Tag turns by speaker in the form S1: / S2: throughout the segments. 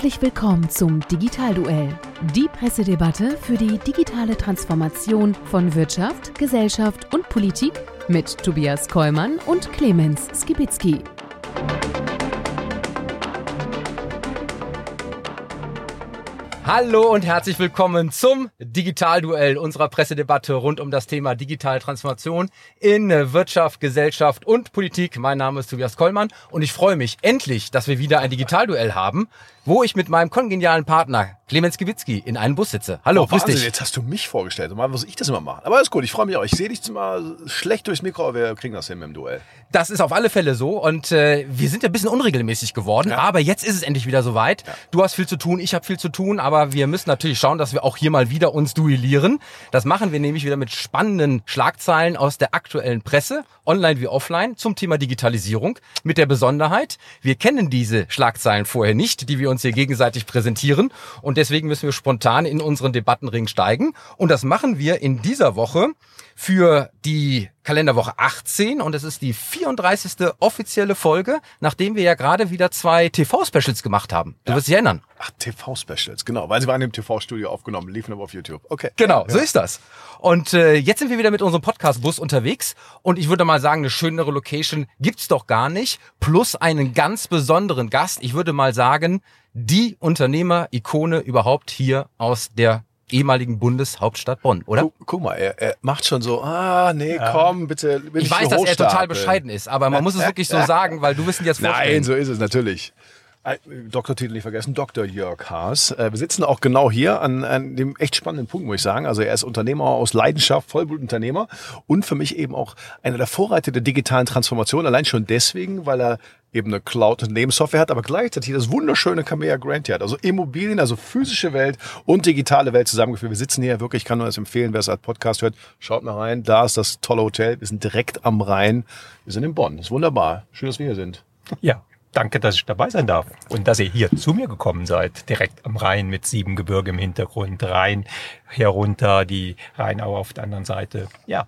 S1: Herzlich willkommen zum Digitalduell, die Pressedebatte für die digitale Transformation von Wirtschaft, Gesellschaft und Politik mit Tobias Kollmann und Clemens Skibitzky.
S2: Hallo und herzlich willkommen zum Digitalduell unserer Pressedebatte rund um das Thema digitale Transformation in Wirtschaft, Gesellschaft und Politik. Mein Name ist Tobias Kollmann und ich freue mich endlich, dass wir wieder ein Digitalduell haben wo ich mit meinem kongenialen Partner Clemens Gewitzki in einem Bus sitze. Hallo,
S3: oh, grüß dich. Jetzt hast du mich vorgestellt. Normal muss ich das immer machen. Aber alles gut, ich freue mich auch. Ich sehe dich zwar schlecht durchs Mikro, aber wir kriegen das hin mit dem Duell.
S2: Das ist auf alle Fälle so und äh, wir sind ja ein bisschen unregelmäßig geworden, ja. aber jetzt ist es endlich wieder soweit. Ja. Du hast viel zu tun, ich habe viel zu tun, aber wir müssen natürlich schauen, dass wir auch hier mal wieder uns duellieren. Das machen wir nämlich wieder mit spannenden Schlagzeilen aus der aktuellen Presse, online wie offline, zum Thema Digitalisierung. Mit der Besonderheit, wir kennen diese Schlagzeilen vorher nicht, die wir uns hier gegenseitig präsentieren. Und deswegen müssen wir spontan in unseren Debattenring steigen. Und das machen wir in dieser Woche für die Kalenderwoche 18 und es ist die 34. offizielle Folge, nachdem wir ja gerade wieder zwei TV-Specials gemacht haben. Du ja. wirst dich erinnern.
S3: Ach, TV-Specials, genau, weil sie waren im TV-Studio aufgenommen, liefen aber auf YouTube. Okay.
S2: Genau, ja. so ist das. Und äh, jetzt sind wir wieder mit unserem Podcast-Bus unterwegs und ich würde mal sagen, eine schönere Location gibt's doch gar nicht. Plus einen ganz besonderen Gast. Ich würde mal sagen, die Unternehmer-Ikone überhaupt hier aus der ehemaligen Bundeshauptstadt Bonn, oder?
S3: Guck, guck mal, er, er, macht schon so, ah, nee, ja. komm, bitte.
S2: Ich weiß, dass er total bescheiden ist, aber man muss es wirklich so sagen, weil du wissen jetzt
S3: vorstellen. Nein, so ist es natürlich. Doktortitel nicht vergessen, Dr. Jörg Haas. Äh, wir sitzen auch genau hier an, an dem echt spannenden Punkt, muss ich sagen. Also er ist Unternehmer aus Leidenschaft, Vollblutunternehmer und für mich eben auch einer der Vorreiter der digitalen Transformation. Allein schon deswegen, weil er eben eine Cloud-Nebensoftware hat, aber gleichzeitig das wunderschöne Camea Grant hat. Also Immobilien, also physische Welt und digitale Welt zusammengeführt. Wir sitzen hier wirklich, ich kann nur das empfehlen, wer es als Podcast hört, schaut mal rein. Da ist das tolle Hotel. Wir sind direkt am Rhein. Wir sind in Bonn. Das ist wunderbar. Schön, dass wir hier sind.
S4: Ja, Danke, dass ich dabei sein darf und dass ihr hier zu mir gekommen seid, direkt am Rhein mit sieben Gebirge im Hintergrund, Rhein herunter, die Rheinau auf der anderen Seite. Ja,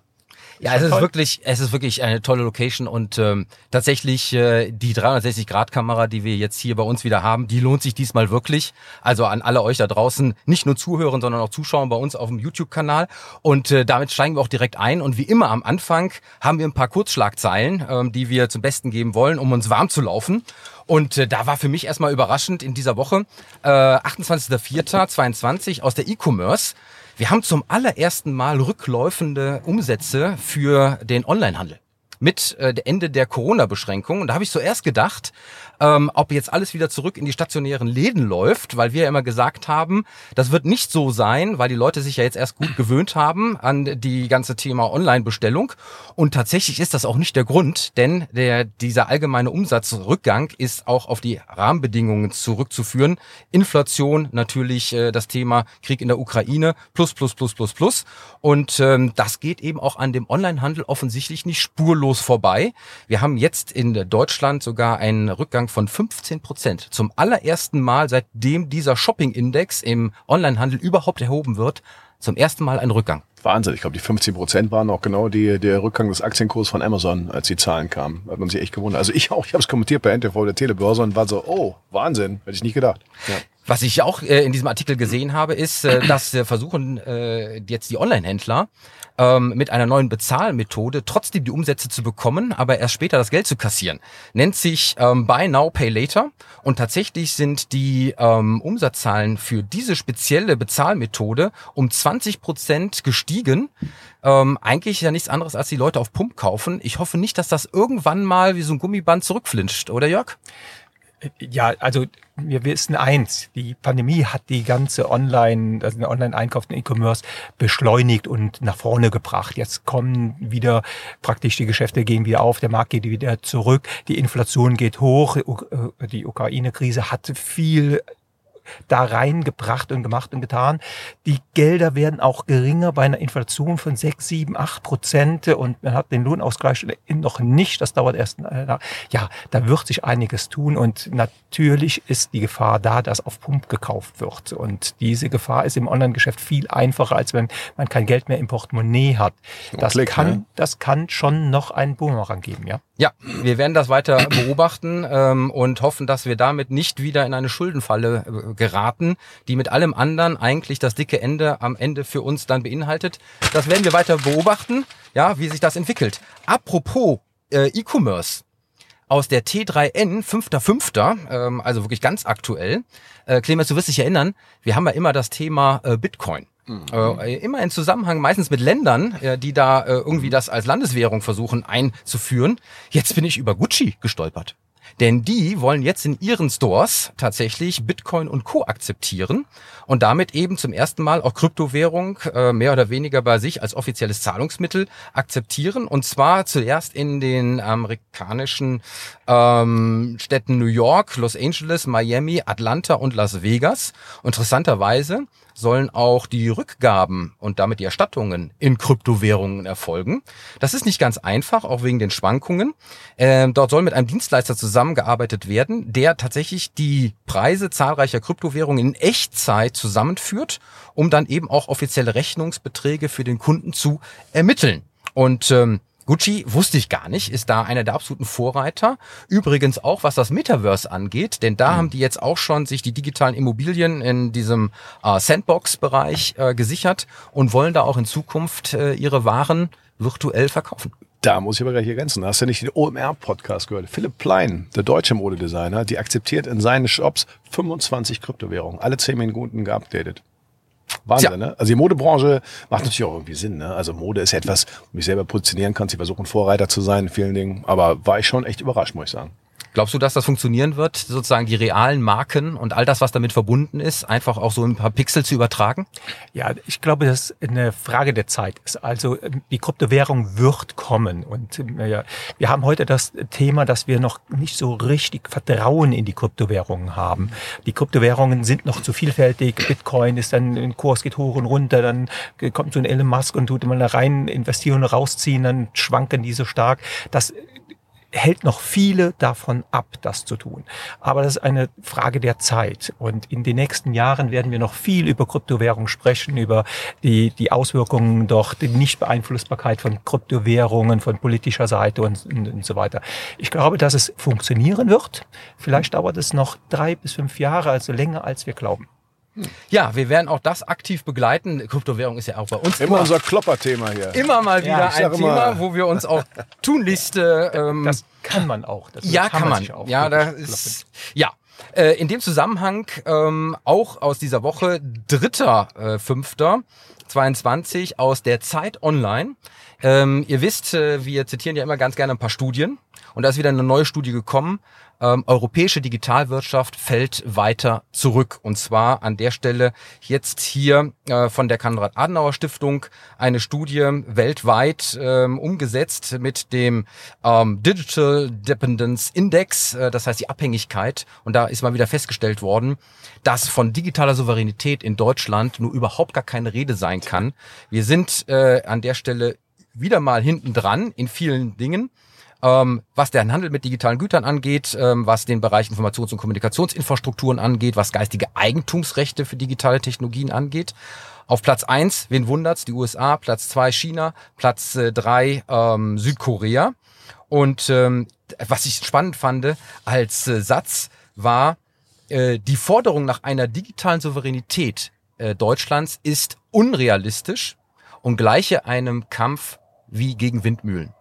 S2: ja, es ist wirklich, es ist wirklich eine tolle Location und ähm, tatsächlich äh, die 360-Grad-Kamera, die wir jetzt hier bei uns wieder haben, die lohnt sich diesmal wirklich. Also an alle euch da draußen, nicht nur zuhören, sondern auch zuschauen bei uns auf dem YouTube-Kanal. Und äh, damit steigen wir auch direkt ein. Und wie immer am Anfang haben wir ein paar Kurzschlagzeilen, ähm, die wir zum Besten geben wollen, um uns warm zu laufen. Und äh, da war für mich erstmal überraschend in dieser Woche, äh, 28.04.22 aus der E-Commerce, wir haben zum allerersten Mal rückläufende Umsätze für den Onlinehandel mit äh, Ende der Corona-Beschränkungen. Und da habe ich zuerst gedacht, ähm, ob jetzt alles wieder zurück in die stationären Läden läuft, weil wir ja immer gesagt haben, das wird nicht so sein, weil die Leute sich ja jetzt erst gut gewöhnt haben an die ganze Thema Online-Bestellung. Und tatsächlich ist das auch nicht der Grund, denn der, dieser allgemeine Umsatzrückgang ist auch auf die Rahmenbedingungen zurückzuführen. Inflation, natürlich äh, das Thema Krieg in der Ukraine, plus, plus, plus, plus, plus. Und ähm, das geht eben auch an dem Onlinehandel offensichtlich nicht spurlos vorbei. Wir haben jetzt in Deutschland sogar einen Rückgang von 15 Prozent. Zum allerersten Mal, seitdem dieser Shopping-Index im Onlinehandel überhaupt erhoben wird, zum ersten Mal ein Rückgang.
S3: Wahnsinn. Ich glaube, die 15 Prozent waren auch genau die, der Rückgang des Aktienkurs von Amazon, als die Zahlen kamen. Hat man sich echt gewundert. Also ich auch, ich habe es kommentiert bei NTV der Telebörse und war so, oh, Wahnsinn, hätte ich nicht gedacht. Ja.
S2: Was ich auch äh, in diesem Artikel gesehen habe, ist, äh, dass äh, versuchen äh, jetzt die Online-Händler ähm, mit einer neuen Bezahlmethode trotzdem die Umsätze zu bekommen, aber erst später das Geld zu kassieren. Nennt sich ähm, Buy Now, Pay Later. Und tatsächlich sind die ähm, Umsatzzahlen für diese spezielle Bezahlmethode um 20 Prozent gestiegen. Ähm, eigentlich ja nichts anderes, als die Leute auf Pump kaufen. Ich hoffe nicht, dass das irgendwann mal wie so ein Gummiband zurückflinscht, oder Jörg?
S4: Ja, also wir wissen eins, die Pandemie hat die ganze Online, also den Online-Einkauf, den E-Commerce beschleunigt und nach vorne gebracht. Jetzt kommen wieder praktisch die Geschäfte gehen wieder auf, der Markt geht wieder zurück, die Inflation geht hoch, die Ukraine-Krise hat viel da reingebracht und gemacht und getan. Die Gelder werden auch geringer bei einer Inflation von sechs, sieben, acht Prozent und man hat den Lohnausgleich noch nicht. Das dauert erst. Ja, da wird sich einiges tun und natürlich ist die Gefahr da, dass auf Pump gekauft wird. Und diese Gefahr ist im Online-Geschäft viel einfacher, als wenn man kein Geld mehr im Portemonnaie hat. Das Klick, kann, ne? das kann schon noch einen Boomerang geben, ja.
S2: Ja, wir werden das weiter beobachten ähm, und hoffen, dass wir damit nicht wieder in eine Schuldenfalle äh, geraten, die mit allem anderen eigentlich das dicke Ende am Ende für uns dann beinhaltet. Das werden wir weiter beobachten, ja, wie sich das entwickelt. Apropos äh, E-Commerce. Aus der T3N 5.5., ähm, also wirklich ganz aktuell. Äh, Clemens, du wirst dich erinnern, wir haben ja immer das Thema äh, Bitcoin. Mhm. Äh, immer in Zusammenhang meistens mit Ländern, äh, die da äh, irgendwie das als Landeswährung versuchen einzuführen. Jetzt bin ich über Gucci gestolpert. Denn die wollen jetzt in ihren Stores tatsächlich Bitcoin und Co. akzeptieren und damit eben zum ersten Mal auch Kryptowährung äh, mehr oder weniger bei sich als offizielles Zahlungsmittel akzeptieren. Und zwar zuerst in den amerikanischen ähm, Städten New York, Los Angeles, Miami, Atlanta und Las Vegas. Interessanterweise sollen auch die Rückgaben und damit die Erstattungen in Kryptowährungen erfolgen. Das ist nicht ganz einfach, auch wegen den Schwankungen. Ähm, dort soll mit einem Dienstleister zusammengearbeitet werden, der tatsächlich die Preise zahlreicher Kryptowährungen in Echtzeit zusammenführt, um dann eben auch offizielle Rechnungsbeträge für den Kunden zu ermitteln. Und ähm, Gucci wusste ich gar nicht, ist da einer der absoluten Vorreiter. Übrigens auch, was das Metaverse angeht, denn da mhm. haben die jetzt auch schon sich die digitalen Immobilien in diesem äh, Sandbox-Bereich äh, gesichert und wollen da auch in Zukunft äh, ihre Waren virtuell verkaufen.
S3: Da muss ich aber gleich ergänzen. Hast du nicht den OMR-Podcast gehört? Philipp Plein, der deutsche Modedesigner, die akzeptiert in seinen Shops 25 Kryptowährungen, alle 10 Minuten geupdatet. Wahnsinn, Tja. ne? Also die Modebranche macht natürlich auch irgendwie Sinn, ne? Also Mode ist ja etwas, wo ich selber positionieren kann. Sie versuchen Vorreiter zu sein in vielen Dingen. Aber war ich schon echt überrascht, muss ich sagen.
S2: Glaubst du, dass das funktionieren wird, sozusagen die realen Marken und all das, was damit verbunden ist, einfach auch so ein paar Pixel zu übertragen?
S4: Ja, ich glaube, das ist eine Frage der Zeit ist. Also die Kryptowährung wird kommen. Und ja, wir haben heute das Thema, dass wir noch nicht so richtig Vertrauen in die Kryptowährungen haben. Die Kryptowährungen sind noch zu vielfältig. Bitcoin ist dann, ein Kurs geht hoch und runter, dann kommt so ein Elon Musk und tut immer rein investieren und rausziehen, dann schwanken die so stark. Das hält noch viele davon ab, das zu tun. Aber das ist eine Frage der Zeit. Und in den nächsten Jahren werden wir noch viel über Kryptowährung sprechen, über die, die Auswirkungen doch, die Nichtbeeinflussbarkeit von Kryptowährungen, von politischer Seite und, und, und so weiter. Ich glaube, dass es funktionieren wird. Vielleicht dauert es noch drei bis fünf Jahre, also länger als wir glauben.
S2: Ja, wir werden auch das aktiv begleiten. Kryptowährung ist ja auch bei uns
S3: immer, immer unser Klopper-Thema hier.
S2: Immer mal wieder ja, ein Thema, wo wir uns auch tunlichst. Ähm,
S4: das kann man auch.
S2: Das ja, kann, man. man. ja, da ist ja. Äh, in dem Zusammenhang ähm, auch aus dieser Woche dritter äh, fünfter 22 aus der Zeit Online. Ähm, ihr wisst, äh, wir zitieren ja immer ganz gerne ein paar Studien. Und da ist wieder eine neue Studie gekommen ähm, europäische Digitalwirtschaft fällt weiter zurück. Und zwar an der Stelle jetzt hier äh, von der Konrad-Adenauer-Stiftung eine Studie weltweit ähm, umgesetzt mit dem ähm, Digital Dependence Index, äh, das heißt die Abhängigkeit. Und da ist mal wieder festgestellt worden, dass von digitaler Souveränität in Deutschland nur überhaupt gar keine Rede sein kann. Wir sind äh, an der Stelle wieder mal hinten dran in vielen Dingen ähm, was deren Handel mit digitalen Gütern angeht, ähm, was den Bereich Informations- und Kommunikationsinfrastrukturen angeht, was geistige Eigentumsrechte für digitale Technologien angeht. Auf Platz eins, wen wundert's, die USA, Platz zwei China, Platz äh, drei ähm, Südkorea. Und ähm, was ich spannend fand als äh, Satz war, äh, die Forderung nach einer digitalen Souveränität äh, Deutschlands ist unrealistisch und gleiche einem Kampf wie gegen Windmühlen.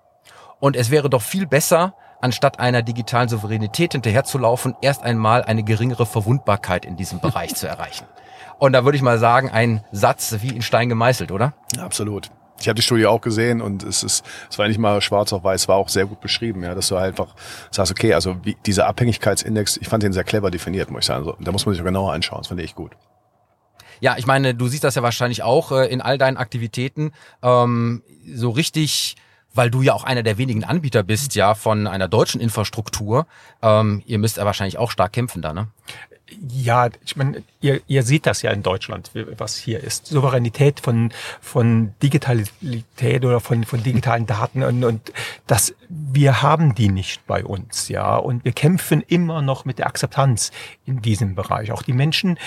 S2: Und es wäre doch viel besser, anstatt einer digitalen Souveränität hinterherzulaufen, erst einmal eine geringere Verwundbarkeit in diesem Bereich zu erreichen. Und da würde ich mal sagen, ein Satz wie in Stein gemeißelt, oder?
S3: Absolut. Ich habe die Studie auch gesehen und es ist, es war nicht mal schwarz auf weiß, war auch sehr gut beschrieben, ja, dass du einfach sagst, okay, also wie, dieser Abhängigkeitsindex, ich fand den sehr clever definiert, muss ich sagen. Also, da muss man sich genauer anschauen, das fand ich gut.
S2: Ja, ich meine, du siehst das ja wahrscheinlich auch äh, in all deinen Aktivitäten. Ähm, so richtig weil du ja auch einer der wenigen Anbieter bist, ja, von einer deutschen Infrastruktur. Ähm, ihr müsst ja wahrscheinlich auch stark kämpfen da, ne?
S4: Ja, ich meine, ihr, ihr seht das ja in Deutschland, was hier ist. Souveränität von, von Digitalität oder von, von digitalen Daten und, und das, wir haben die nicht bei uns, ja. Und wir kämpfen immer noch mit der Akzeptanz in diesem Bereich. Auch die Menschen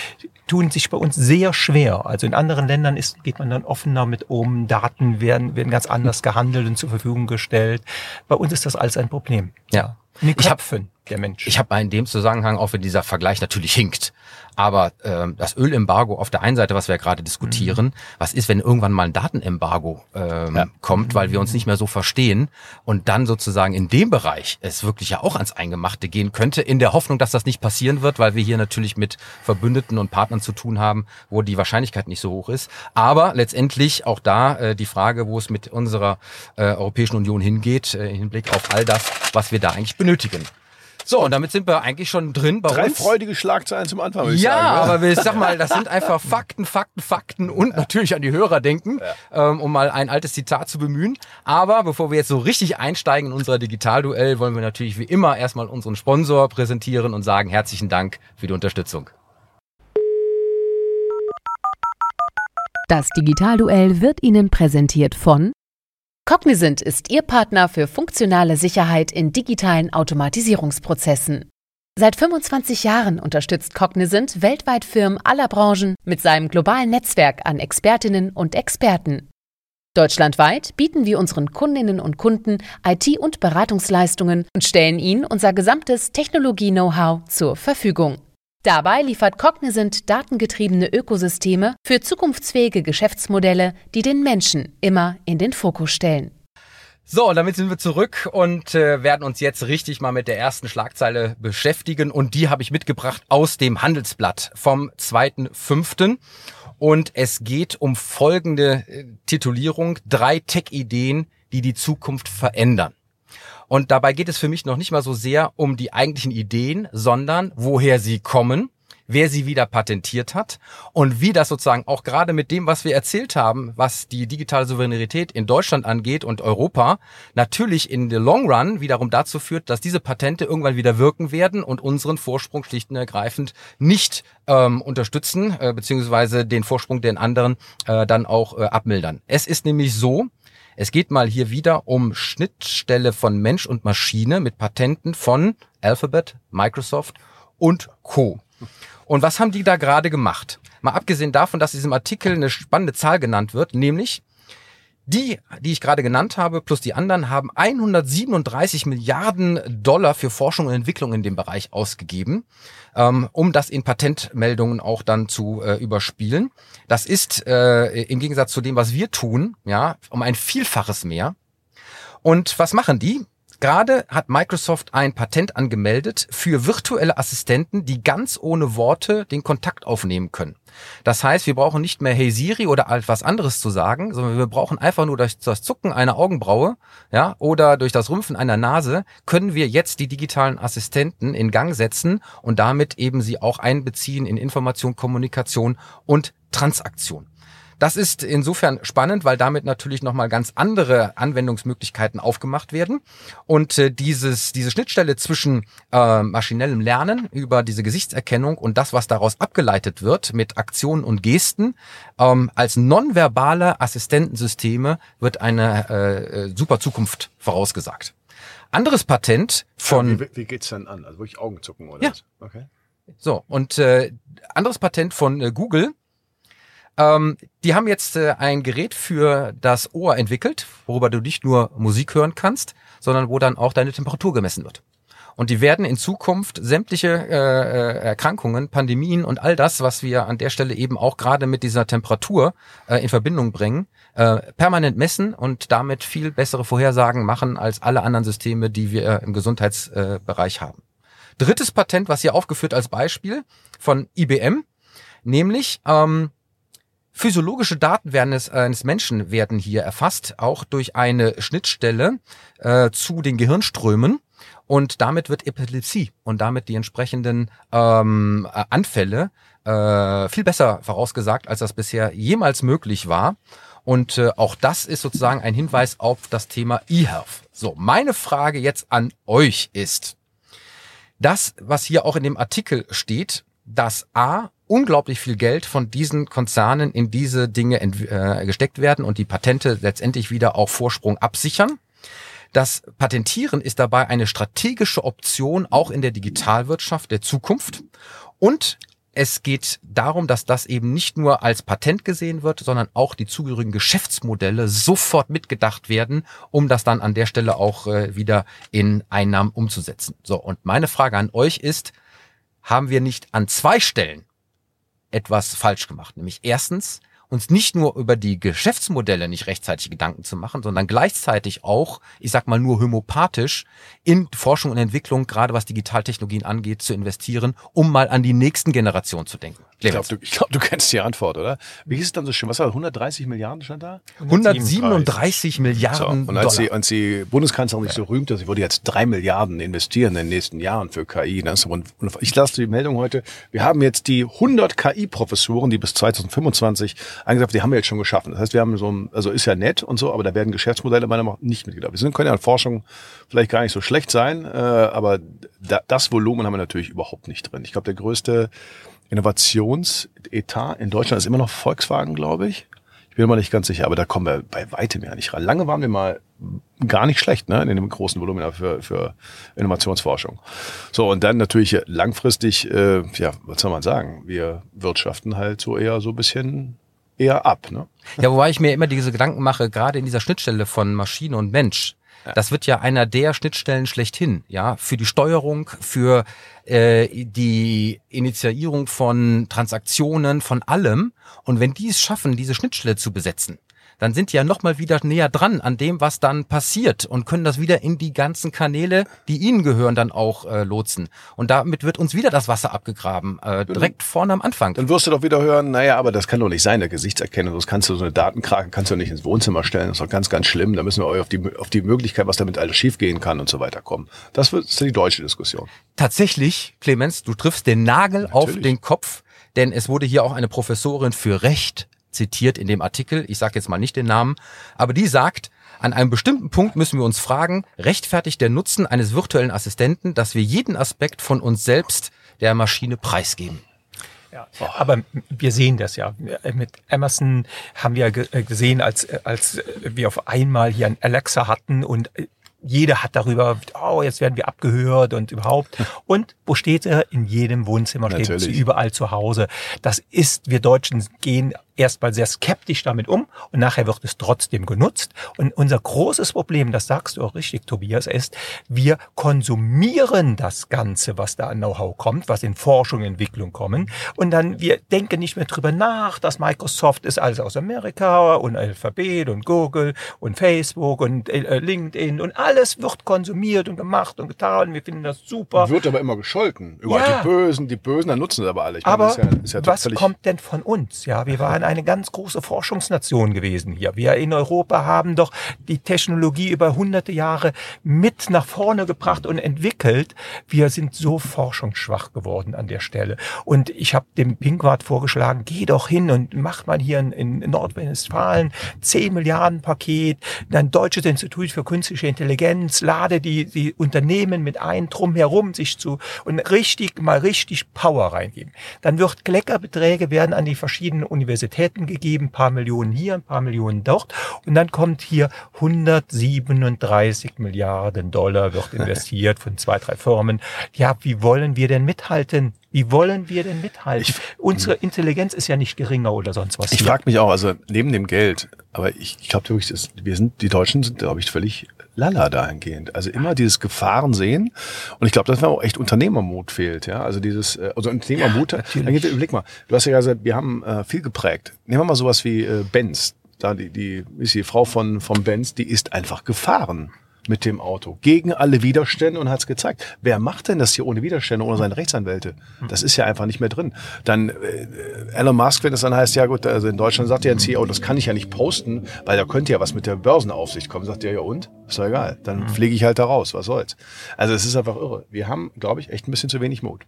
S4: tun sich bei uns sehr schwer. Also in anderen Ländern ist, geht man dann offener mit um, Daten werden, werden ganz anders gehandelt und zur Verfügung gestellt. Bei uns ist das alles ein Problem.
S2: Ja.
S4: In den Köpfen der Menschen.
S2: Ich habe in dem Zusammenhang, auch wenn dieser Vergleich natürlich hinkt, aber ähm, das Ölembargo auf der einen Seite, was wir ja gerade diskutieren, mhm. was ist, wenn irgendwann mal ein Datenembargo ähm, ja. kommt, weil wir uns nicht mehr so verstehen und dann sozusagen in dem Bereich es wirklich ja auch ans Eingemachte gehen könnte, in der Hoffnung, dass das nicht passieren wird, weil wir hier natürlich mit Verbündeten und Partnern zu tun haben, wo die Wahrscheinlichkeit nicht so hoch ist. Aber letztendlich auch da äh, die Frage, wo es mit unserer äh, Europäischen Union hingeht, äh, im Hinblick auf all das, was wir da eigentlich benötigen. So, und damit sind wir eigentlich schon drin bei
S3: Drei
S2: uns.
S3: freudige Schlagzeilen zum Anfang, würde ich
S2: ja,
S3: sagen. Ja,
S2: aber ich sag mal, das sind einfach Fakten, Fakten, Fakten und natürlich an die Hörer denken, ja. ähm, um mal ein altes Zitat zu bemühen. Aber bevor wir jetzt so richtig einsteigen in unser Digitalduell, wollen wir natürlich wie immer erstmal unseren Sponsor präsentieren und sagen herzlichen Dank für die Unterstützung.
S1: Das Digitalduell wird Ihnen präsentiert von Cognizant ist Ihr Partner für funktionale Sicherheit in digitalen Automatisierungsprozessen. Seit 25 Jahren unterstützt Cognizant weltweit Firmen aller Branchen mit seinem globalen Netzwerk an Expertinnen und Experten. Deutschlandweit bieten wir unseren Kundinnen und Kunden IT- und Beratungsleistungen und stellen ihnen unser gesamtes Technologie-Know-how zur Verfügung. Dabei liefert Cognizant datengetriebene Ökosysteme für zukunftsfähige Geschäftsmodelle, die den Menschen immer in den Fokus stellen.
S2: So, damit sind wir zurück und äh, werden uns jetzt richtig mal mit der ersten Schlagzeile beschäftigen. Und die habe ich mitgebracht aus dem Handelsblatt vom 2.5. Und es geht um folgende äh, Titulierung. Drei Tech-Ideen, die die Zukunft verändern. Und dabei geht es für mich noch nicht mal so sehr um die eigentlichen Ideen, sondern woher sie kommen, wer sie wieder patentiert hat und wie das sozusagen auch gerade mit dem, was wir erzählt haben, was die digitale Souveränität in Deutschland angeht und Europa, natürlich in the long run wiederum dazu führt, dass diese Patente irgendwann wieder wirken werden und unseren Vorsprung schlicht und ergreifend nicht ähm, unterstützen, äh, beziehungsweise den Vorsprung den anderen äh, dann auch äh, abmildern. Es ist nämlich so, es geht mal hier wieder um Schnittstelle von Mensch und Maschine mit Patenten von Alphabet, Microsoft und Co. Und was haben die da gerade gemacht? Mal abgesehen davon, dass in diesem Artikel eine spannende Zahl genannt wird, nämlich die, die ich gerade genannt habe, plus die anderen, haben 137 Milliarden Dollar für Forschung und Entwicklung in dem Bereich ausgegeben, ähm, um das in Patentmeldungen auch dann zu äh, überspielen. Das ist äh, im Gegensatz zu dem, was wir tun, ja, um ein Vielfaches mehr. Und was machen die? Gerade hat Microsoft ein Patent angemeldet für virtuelle Assistenten, die ganz ohne Worte den Kontakt aufnehmen können. Das heißt, wir brauchen nicht mehr Hey Siri oder etwas anderes zu sagen, sondern wir brauchen einfach nur durch das Zucken einer Augenbraue, ja, oder durch das Rümpfen einer Nase können wir jetzt die digitalen Assistenten in Gang setzen und damit eben sie auch einbeziehen in Information, Kommunikation und Transaktion. Das ist insofern spannend, weil damit natürlich nochmal ganz andere Anwendungsmöglichkeiten aufgemacht werden. Und äh, dieses, diese Schnittstelle zwischen äh, maschinellem Lernen über diese Gesichtserkennung und das, was daraus abgeleitet wird mit Aktionen und Gesten, ähm, als nonverbale Assistentensysteme wird eine äh, äh super Zukunft vorausgesagt. Anderes Patent von...
S3: Wie, wie geht's denn an? Also wirklich Augenzucken oder
S2: ja.
S3: was? Okay.
S2: So, und äh, anderes Patent von äh, Google ähm, die haben jetzt äh, ein Gerät für das Ohr entwickelt, worüber du nicht nur Musik hören kannst, sondern wo dann auch deine Temperatur gemessen wird. Und die werden in Zukunft sämtliche äh, äh, Erkrankungen, Pandemien und all das, was wir an der Stelle eben auch gerade mit dieser Temperatur äh, in Verbindung bringen, äh, permanent messen und damit viel bessere Vorhersagen machen als alle anderen Systeme, die wir im Gesundheitsbereich äh, haben. Drittes Patent, was hier aufgeführt als Beispiel von IBM, nämlich ähm, Physiologische Daten werden des, äh, eines Menschen werden hier erfasst, auch durch eine Schnittstelle äh, zu den Gehirnströmen. Und damit wird Epilepsie und damit die entsprechenden ähm, äh, Anfälle äh, viel besser vorausgesagt, als das bisher jemals möglich war. Und äh, auch das ist sozusagen ein Hinweis auf das Thema eHealth. So, meine Frage jetzt an euch ist, das, was hier auch in dem Artikel steht, dass A, unglaublich viel Geld von diesen Konzernen in diese Dinge äh, gesteckt werden und die Patente letztendlich wieder auch Vorsprung absichern. Das Patentieren ist dabei eine strategische Option auch in der Digitalwirtschaft der Zukunft. Und es geht darum, dass das eben nicht nur als Patent gesehen wird, sondern auch die zugehörigen Geschäftsmodelle sofort mitgedacht werden, um das dann an der Stelle auch äh, wieder in Einnahmen umzusetzen. So, und meine Frage an euch ist, haben wir nicht an zwei Stellen etwas falsch gemacht? Nämlich erstens, uns nicht nur über die Geschäftsmodelle nicht rechtzeitig Gedanken zu machen, sondern gleichzeitig auch, ich sag mal nur homopathisch, in Forschung und Entwicklung, gerade was Digitaltechnologien angeht, zu investieren, um mal an die nächsten Generationen zu denken.
S3: Ich glaube, du, glaub, du kennst die Antwort, oder? Wie hieß es dann so schön? Was war das? 130 Milliarden stand da?
S2: 137 Milliarden
S3: so, und als Die, als die Bundeskanzlerin sich so rühmte, sie würde jetzt drei Milliarden investieren in den nächsten Jahren für KI. Ne? Ich lasse die Meldung heute. Wir haben jetzt die 100 KI-Professuren, die bis 2025 angesagt, die haben wir jetzt schon geschaffen. Das heißt, wir haben so ein, also ist ja nett und so, aber da werden Geschäftsmodelle meiner Meinung nach nicht mitgedacht. Wir sind, können ja in Forschung vielleicht gar nicht so schlecht sein, äh, aber da, das Volumen haben wir natürlich überhaupt nicht drin. Ich glaube, der größte Innovationsetat in Deutschland ist immer noch Volkswagen, glaube ich. Ich bin mir nicht ganz sicher, aber da kommen wir bei weitem ja nicht ran. Lange waren wir mal gar nicht schlecht, ne, in dem großen Volumen für, für Innovationsforschung. So, und dann natürlich langfristig, äh, ja, was soll man sagen? Wir wirtschaften halt so eher so ein bisschen eher ab, ne?
S2: Ja, wobei ich mir immer diese Gedanken mache, gerade in dieser Schnittstelle von Maschine und Mensch, das wird ja einer der Schnittstellen schlechthin, ja, für die Steuerung, für äh, die Initiierung von Transaktionen, von allem. Und wenn die es schaffen, diese Schnittstelle zu besetzen, dann sind die ja nochmal wieder näher dran an dem, was dann passiert und können das wieder in die ganzen Kanäle, die ihnen gehören, dann auch äh, lotsen. Und damit wird uns wieder das Wasser abgegraben, äh, direkt vorne am Anfang.
S3: Dann wirst du doch wieder hören, naja, aber das kann doch nicht sein, der Gesichtserkennung. Das kannst du so eine Datenkrake, kannst du nicht ins Wohnzimmer stellen. Das ist doch ganz, ganz schlimm. Da müssen wir euch auf die, auf die Möglichkeit, was damit alles schiefgehen kann und so weiter kommen. Das wird ist die deutsche Diskussion.
S2: Tatsächlich, Clemens, du triffst den Nagel Natürlich. auf den Kopf, denn es wurde hier auch eine Professorin für Recht zitiert in dem Artikel, ich sage jetzt mal nicht den Namen, aber die sagt, an einem bestimmten Punkt müssen wir uns fragen, rechtfertigt der Nutzen eines virtuellen Assistenten, dass wir jeden Aspekt von uns selbst der Maschine preisgeben?
S4: Ja, aber wir sehen das ja. Mit Amazon haben wir gesehen, als, als wir auf einmal hier ein Alexa hatten und jeder hat darüber, oh, jetzt werden wir abgehört und überhaupt. Und wo steht er? In jedem Wohnzimmer steht Natürlich. überall zu Hause. Das ist, wir Deutschen gehen erstmal sehr skeptisch damit um und nachher wird es trotzdem genutzt. Und unser großes Problem, das sagst du auch richtig, Tobias, ist, wir konsumieren das Ganze, was da an Know-how kommt, was in Forschung, Entwicklung kommen. Und dann, wir denken nicht mehr drüber nach, dass Microsoft ist alles aus Amerika und Alphabet und Google und Facebook und äh, LinkedIn und alles wird konsumiert und gemacht und getan. Wir finden das super.
S3: Wird aber immer gescholten. Überall ja. die Bösen, die Bösen, dann nutzen sie aber alle.
S4: Aber meine, ist ja, ja was kommt denn von uns? Ja, wir waren eine ganz große Forschungsnation gewesen hier. Wir in Europa haben doch die Technologie über hunderte Jahre mit nach vorne gebracht und entwickelt. Wir sind so forschungsschwach geworden an der Stelle. Und ich habe dem Pinkwart vorgeschlagen, geh doch hin und mach mal hier in, in Nordrhein-Westfalen 10 Milliarden Paket, ein deutsches Institut für künstliche Intelligenz, lade die, die Unternehmen mit ein, drumherum sich zu und richtig, mal richtig Power reingeben. Dann wird Kleckerbeträge werden an die verschiedenen Universitäten gegeben, paar Millionen hier, ein paar Millionen dort. Und dann kommt hier 137 Milliarden Dollar wird investiert von zwei, drei Firmen. Ja, wie wollen wir denn mithalten? Wie wollen wir denn mithalten? Ich, Unsere Intelligenz ist ja nicht geringer oder sonst was.
S3: Ich frage mich auch, also neben dem Geld, aber ich, ich glaube wirklich, wir sind, die Deutschen sind, glaube ich, völlig lala dahingehend. Also immer dieses Gefahren sehen. Und ich glaube, dass mir auch echt Unternehmermut fehlt. Ja, also dieses, äh, also Unternehmermut. Ja, natürlich. überleg mal, du hast ja gesagt, wir haben äh, viel geprägt. Nehmen wir mal sowas wie äh, Benz. Da die, die, ist die Frau von, von Benz, die ist einfach gefahren mit dem Auto. Gegen alle Widerstände und hat es gezeigt. Wer macht denn das hier ohne Widerstände, ohne seine Rechtsanwälte? Das ist ja einfach nicht mehr drin. Dann äh, Elon Musk, wenn es dann heißt, ja gut, also in Deutschland sagt ja ein CEO, das kann ich ja nicht posten, weil da könnte ja was mit der Börsenaufsicht kommen. Sagt er, ja und? Ist doch egal. Dann mhm. fliege ich halt da raus. Was soll's? Also es ist einfach irre. Wir haben, glaube ich, echt ein bisschen zu wenig Mut.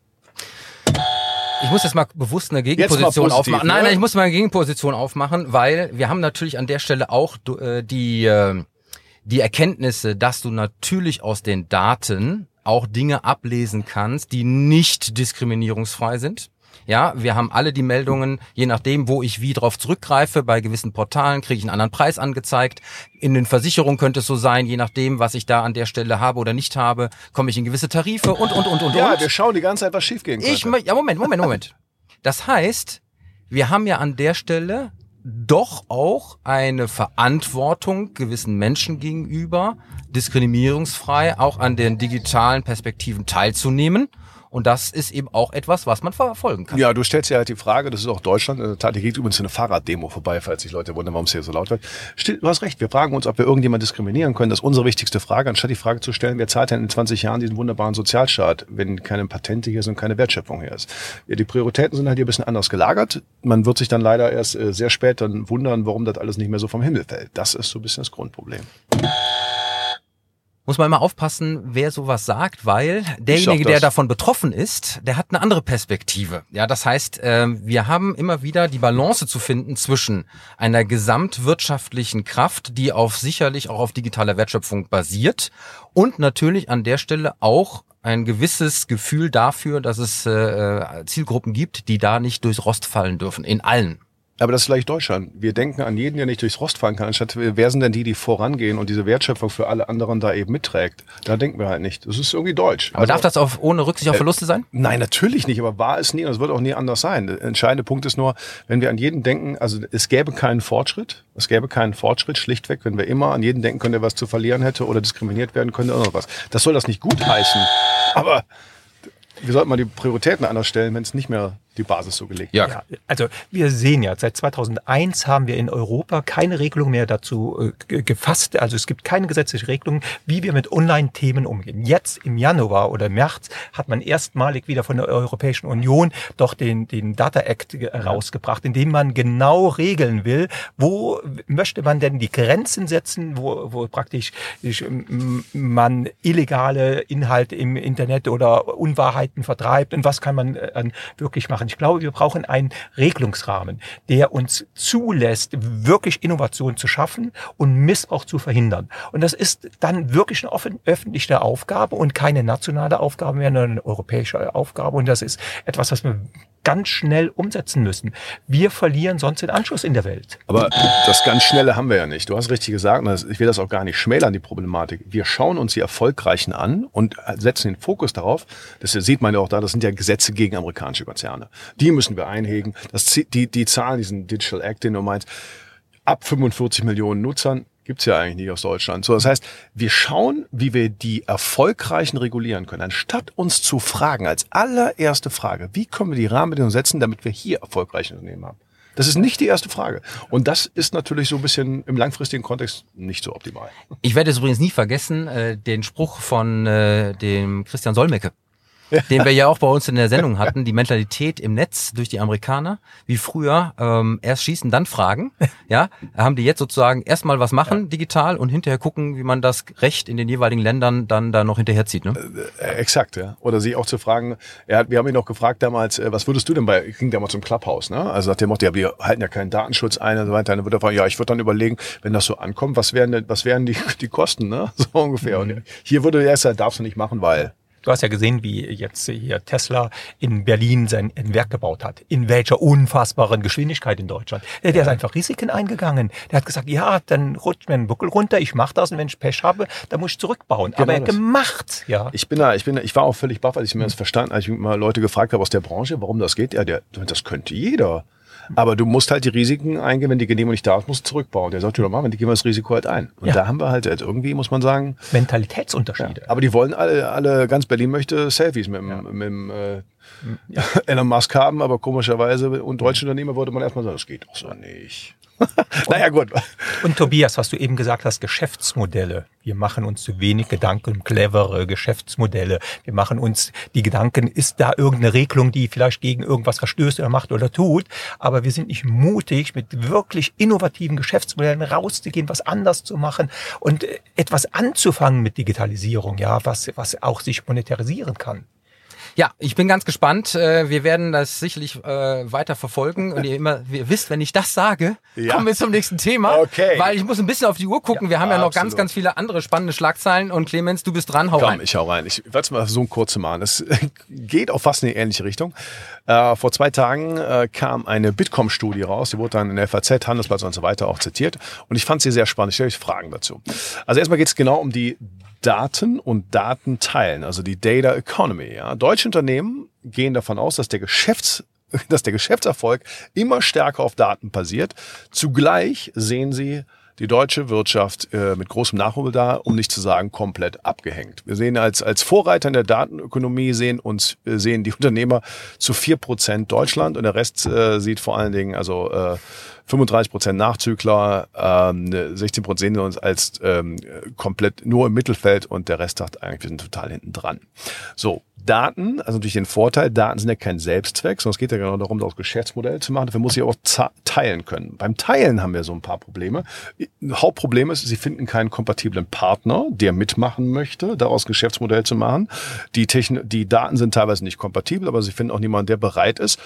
S2: Ich muss jetzt mal bewusst eine Gegenposition positiv, aufmachen. Nein, nein, ich muss mal eine Gegenposition aufmachen, weil wir haben natürlich an der Stelle auch äh, die äh, die Erkenntnisse, dass du natürlich aus den Daten auch Dinge ablesen kannst, die nicht diskriminierungsfrei sind. Ja, wir haben alle die Meldungen, je nachdem, wo ich wie drauf zurückgreife. Bei gewissen Portalen kriege ich einen anderen Preis angezeigt. In den Versicherungen könnte es so sein, je nachdem, was ich da an der Stelle habe oder nicht habe, komme ich in gewisse Tarife und, und, und, und,
S3: Ja,
S2: und.
S3: wir schauen die ganze Zeit, was schiefgehen
S2: Ich,
S3: könnte.
S2: mö- ja, Moment, Moment, Moment. Das heißt, wir haben ja an der Stelle doch auch eine Verantwortung gewissen Menschen gegenüber, diskriminierungsfrei auch an den digitalen Perspektiven teilzunehmen. Und das ist eben auch etwas, was man verfolgen kann.
S3: Ja, du stellst ja halt die Frage, das ist auch Deutschland, in der Tat, hier geht übrigens eine Fahrraddemo vorbei, falls sich Leute wundern, warum es hier so laut wird. Still, du hast recht, wir fragen uns, ob wir irgendjemand diskriminieren können. Das ist unsere wichtigste Frage, anstatt die Frage zu stellen, wer zahlt denn in 20 Jahren diesen wunderbaren Sozialstaat, wenn keine Patente hier sind, keine Wertschöpfung hier ist. Ja, die Prioritäten sind halt hier ein bisschen anders gelagert. Man wird sich dann leider erst äh, sehr spät dann wundern, warum das alles nicht mehr so vom Himmel fällt. Das ist so ein bisschen das Grundproblem.
S2: Muss man immer aufpassen, wer sowas sagt, weil derjenige, der davon betroffen ist, der hat eine andere Perspektive. Ja, das heißt, ähm, wir haben immer wieder die Balance zu finden zwischen einer gesamtwirtschaftlichen Kraft, die auf sicherlich auch auf digitaler Wertschöpfung basiert und natürlich an der Stelle auch ein gewisses Gefühl dafür, dass es äh, Zielgruppen gibt, die da nicht durchs Rost fallen dürfen. In allen.
S3: Aber das ist vielleicht Deutschland. Wir denken an jeden, der nicht durchs Rost fallen kann, anstatt wer sind denn die, die vorangehen und diese Wertschöpfung für alle anderen da eben mitträgt. Da denken wir halt nicht. Das ist irgendwie deutsch.
S2: Aber
S3: Also-
S2: darf das auf, ohne Rücksicht auf Verluste sein?
S3: Nein, natürlich nicht, aber war es nie und es wird auch nie anders sein. Der entscheidende Punkt ist nur, wenn wir an jeden denken, also es gäbe keinen Fortschritt, es gäbe keinen Fortschritt schlichtweg, wenn wir immer an jeden denken können, der was zu verlieren hätte oder diskriminiert werden könnte oder was. Das soll das nicht gut heißen, aber wir sollten mal die Prioritäten anders stellen, wenn es nicht mehr die Basis so gelegt
S2: Ja.
S4: Ja, also wir sehen ja, seit 2001 haben wir in Europa keine Regelung mehr dazu äh, ge- gefasst. Also es gibt keine gesetzliche Regelung, wie wir mit Online-Themen umgehen. Jetzt im Januar oder März hat man erstmalig wieder von der Europäischen Union doch den, den Data Act ge- rausgebracht, in dem man genau regeln will, wo möchte man denn die Grenzen setzen, wo, wo praktisch man illegale Inhalte im Internet oder Unwahrheiten vertreibt und was kann man äh, wirklich machen. Ich glaube, wir brauchen einen Regelungsrahmen, der uns zulässt, wirklich Innovation zu schaffen und Missbrauch zu verhindern. Und das ist dann wirklich eine offen, öffentliche Aufgabe und keine nationale Aufgabe mehr, sondern eine europäische Aufgabe. Und das ist etwas, was wir ganz schnell umsetzen müssen. Wir verlieren sonst den Anschluss in der Welt.
S3: Aber das ganz Schnelle haben wir ja nicht. Du hast richtig gesagt, und ich will das auch gar nicht schmälern, die Problematik. Wir schauen uns die Erfolgreichen an und setzen den Fokus darauf. Das sieht man ja auch da, das sind ja Gesetze gegen amerikanische Konzerne. Die müssen wir einhegen. Das, die, die Zahlen, diesen Digital Act, den du meinst, ab 45 Millionen Nutzern gibt's ja eigentlich nicht aus Deutschland. So, das heißt, wir schauen, wie wir die Erfolgreichen regulieren können, anstatt uns zu fragen, als allererste Frage, wie können wir die Rahmenbedingungen setzen, damit wir hier erfolgreiche Unternehmen haben. Das ist nicht die erste Frage. Und das ist natürlich so ein bisschen im langfristigen Kontext nicht so optimal.
S2: Ich werde es übrigens nie vergessen, äh, den Spruch von äh, dem Christian Solmecke, den wir ja auch bei uns in der Sendung hatten, die Mentalität im Netz durch die Amerikaner, wie früher, ähm, erst schießen, dann fragen. Ja, haben die jetzt sozusagen erstmal was machen, digital, und hinterher gucken, wie man das Recht in den jeweiligen Ländern dann da noch hinterherzieht. Ne?
S3: Äh, exakt, ja. Oder sich auch zu fragen, er hat, wir haben ihn noch gefragt damals, äh, was würdest du denn bei, ging damals zum Clubhouse, ne? Also sagt der Motto, ja, wir halten ja keinen Datenschutz ein und so weiter. Dann würde er fragen, ja, ich würde dann überlegen, wenn das so ankommt, was wären denn, was wären die, die Kosten, ne? So ungefähr. Und hier würde er sagen, darfst du nicht machen, weil.
S4: Du hast ja gesehen, wie jetzt hier Tesla in Berlin sein ein Werk gebaut hat. In welcher unfassbaren Geschwindigkeit in Deutschland. Der, der ist einfach Risiken eingegangen. Der hat gesagt, ja, dann rutscht mir ein Buckel runter, ich mache das und wenn ich Pech habe, dann muss ich zurückbauen. Aber er hat
S3: das.
S4: gemacht, ja.
S3: Ich bin da, ich bin da, ich war auch völlig baff, als ich mir das verstanden, als ich mal Leute gefragt habe aus der Branche, warum das geht. Ja, der, das könnte jeder. Aber du musst halt die Risiken eingehen, wenn die Genehmigung nicht da ist, musst du zurückbauen. Der sagt, ja, machen die gehen wir das Risiko halt ein. Und
S4: Ja.
S3: da haben wir halt, halt irgendwie, muss man sagen,
S4: Mentalitätsunterschiede.
S3: Aber die wollen alle, alle ganz Berlin möchte Selfies mit, dem mit dem äh, Elon Musk haben, aber komischerweise und deutsche Unternehmer würde man erstmal sagen, das geht doch so nicht. naja, gut.
S4: Und Tobias, was du eben gesagt hast, Geschäftsmodelle. Wir machen uns zu wenig Gedanken clevere Geschäftsmodelle. Wir machen uns die Gedanken, ist da irgendeine Regelung, die vielleicht gegen irgendwas verstößt oder macht oder tut. Aber wir sind nicht mutig, mit wirklich innovativen Geschäftsmodellen rauszugehen, was anders zu machen und äh, etwas anzufangen mit Digitalisierung, ja, was, was auch sich monetarisieren kann.
S2: Ja, ich bin ganz gespannt. Äh, Wir werden das sicherlich äh, weiter verfolgen. Und ihr immer, ihr wisst, wenn ich das sage,
S3: Ja.
S2: kommen wir zum nächsten Thema.
S3: Okay.
S2: Weil ich muss ein bisschen auf die Uhr gucken. wir haben ja noch ganz, ganz viele andere spannende Schlagzeilen. Und Clemens, du bist dran, hau
S3: Komm,
S2: rein.
S3: ich hau rein. Ich werde es mal so ein kurze machen. Es geht auch fast in die ähnliche Richtung. Äh, vor zwei Tagen äh, kam eine Bitkom-Studie raus. Die wurde dann in der FAZ, Handelsblatt und so weiter auch zitiert. Und ich fand sie sehr spannend. Ich stelle euch Fragen dazu. Also erstmal geht es genau um die Daten und Datenteilen, also die Data Economy. Ja. Deutsche Unternehmen gehen davon aus, dass der Geschäfts dass der Geschäftserfolg immer stärker auf Daten basiert. Zugleich sehen sie die deutsche Wirtschaft äh, mit großem Nachholbedarf, um nicht zu sagen komplett abgehängt. Wir sehen als, als Vorreiter in der Datenökonomie sehen uns, äh, sehen die Unternehmer zu vier Prozent Deutschland und der Rest äh, sieht vor allen Dingen also äh, 35 Prozent Nachzügler, ähm, 16 Prozent sehen uns als ähm, komplett nur im Mittelfeld und der Rest sagt eigentlich, wir sind total hinten dran. So, Daten, also natürlich den Vorteil, Daten sind ja kein Selbstzweck, sondern es geht ja genau darum, das Geschäftsmodell zu machen. Dafür muss ich auch teilen können. Beim Teilen haben wir so ein paar Probleme. Hauptproblem ist, sie finden keinen kompatiblen Partner, der mitmachen möchte, daraus Geschäftsmodell zu machen. Die, Techn die Daten sind teilweise nicht kompatibel, aber sie finden auch niemanden, der bereit ist.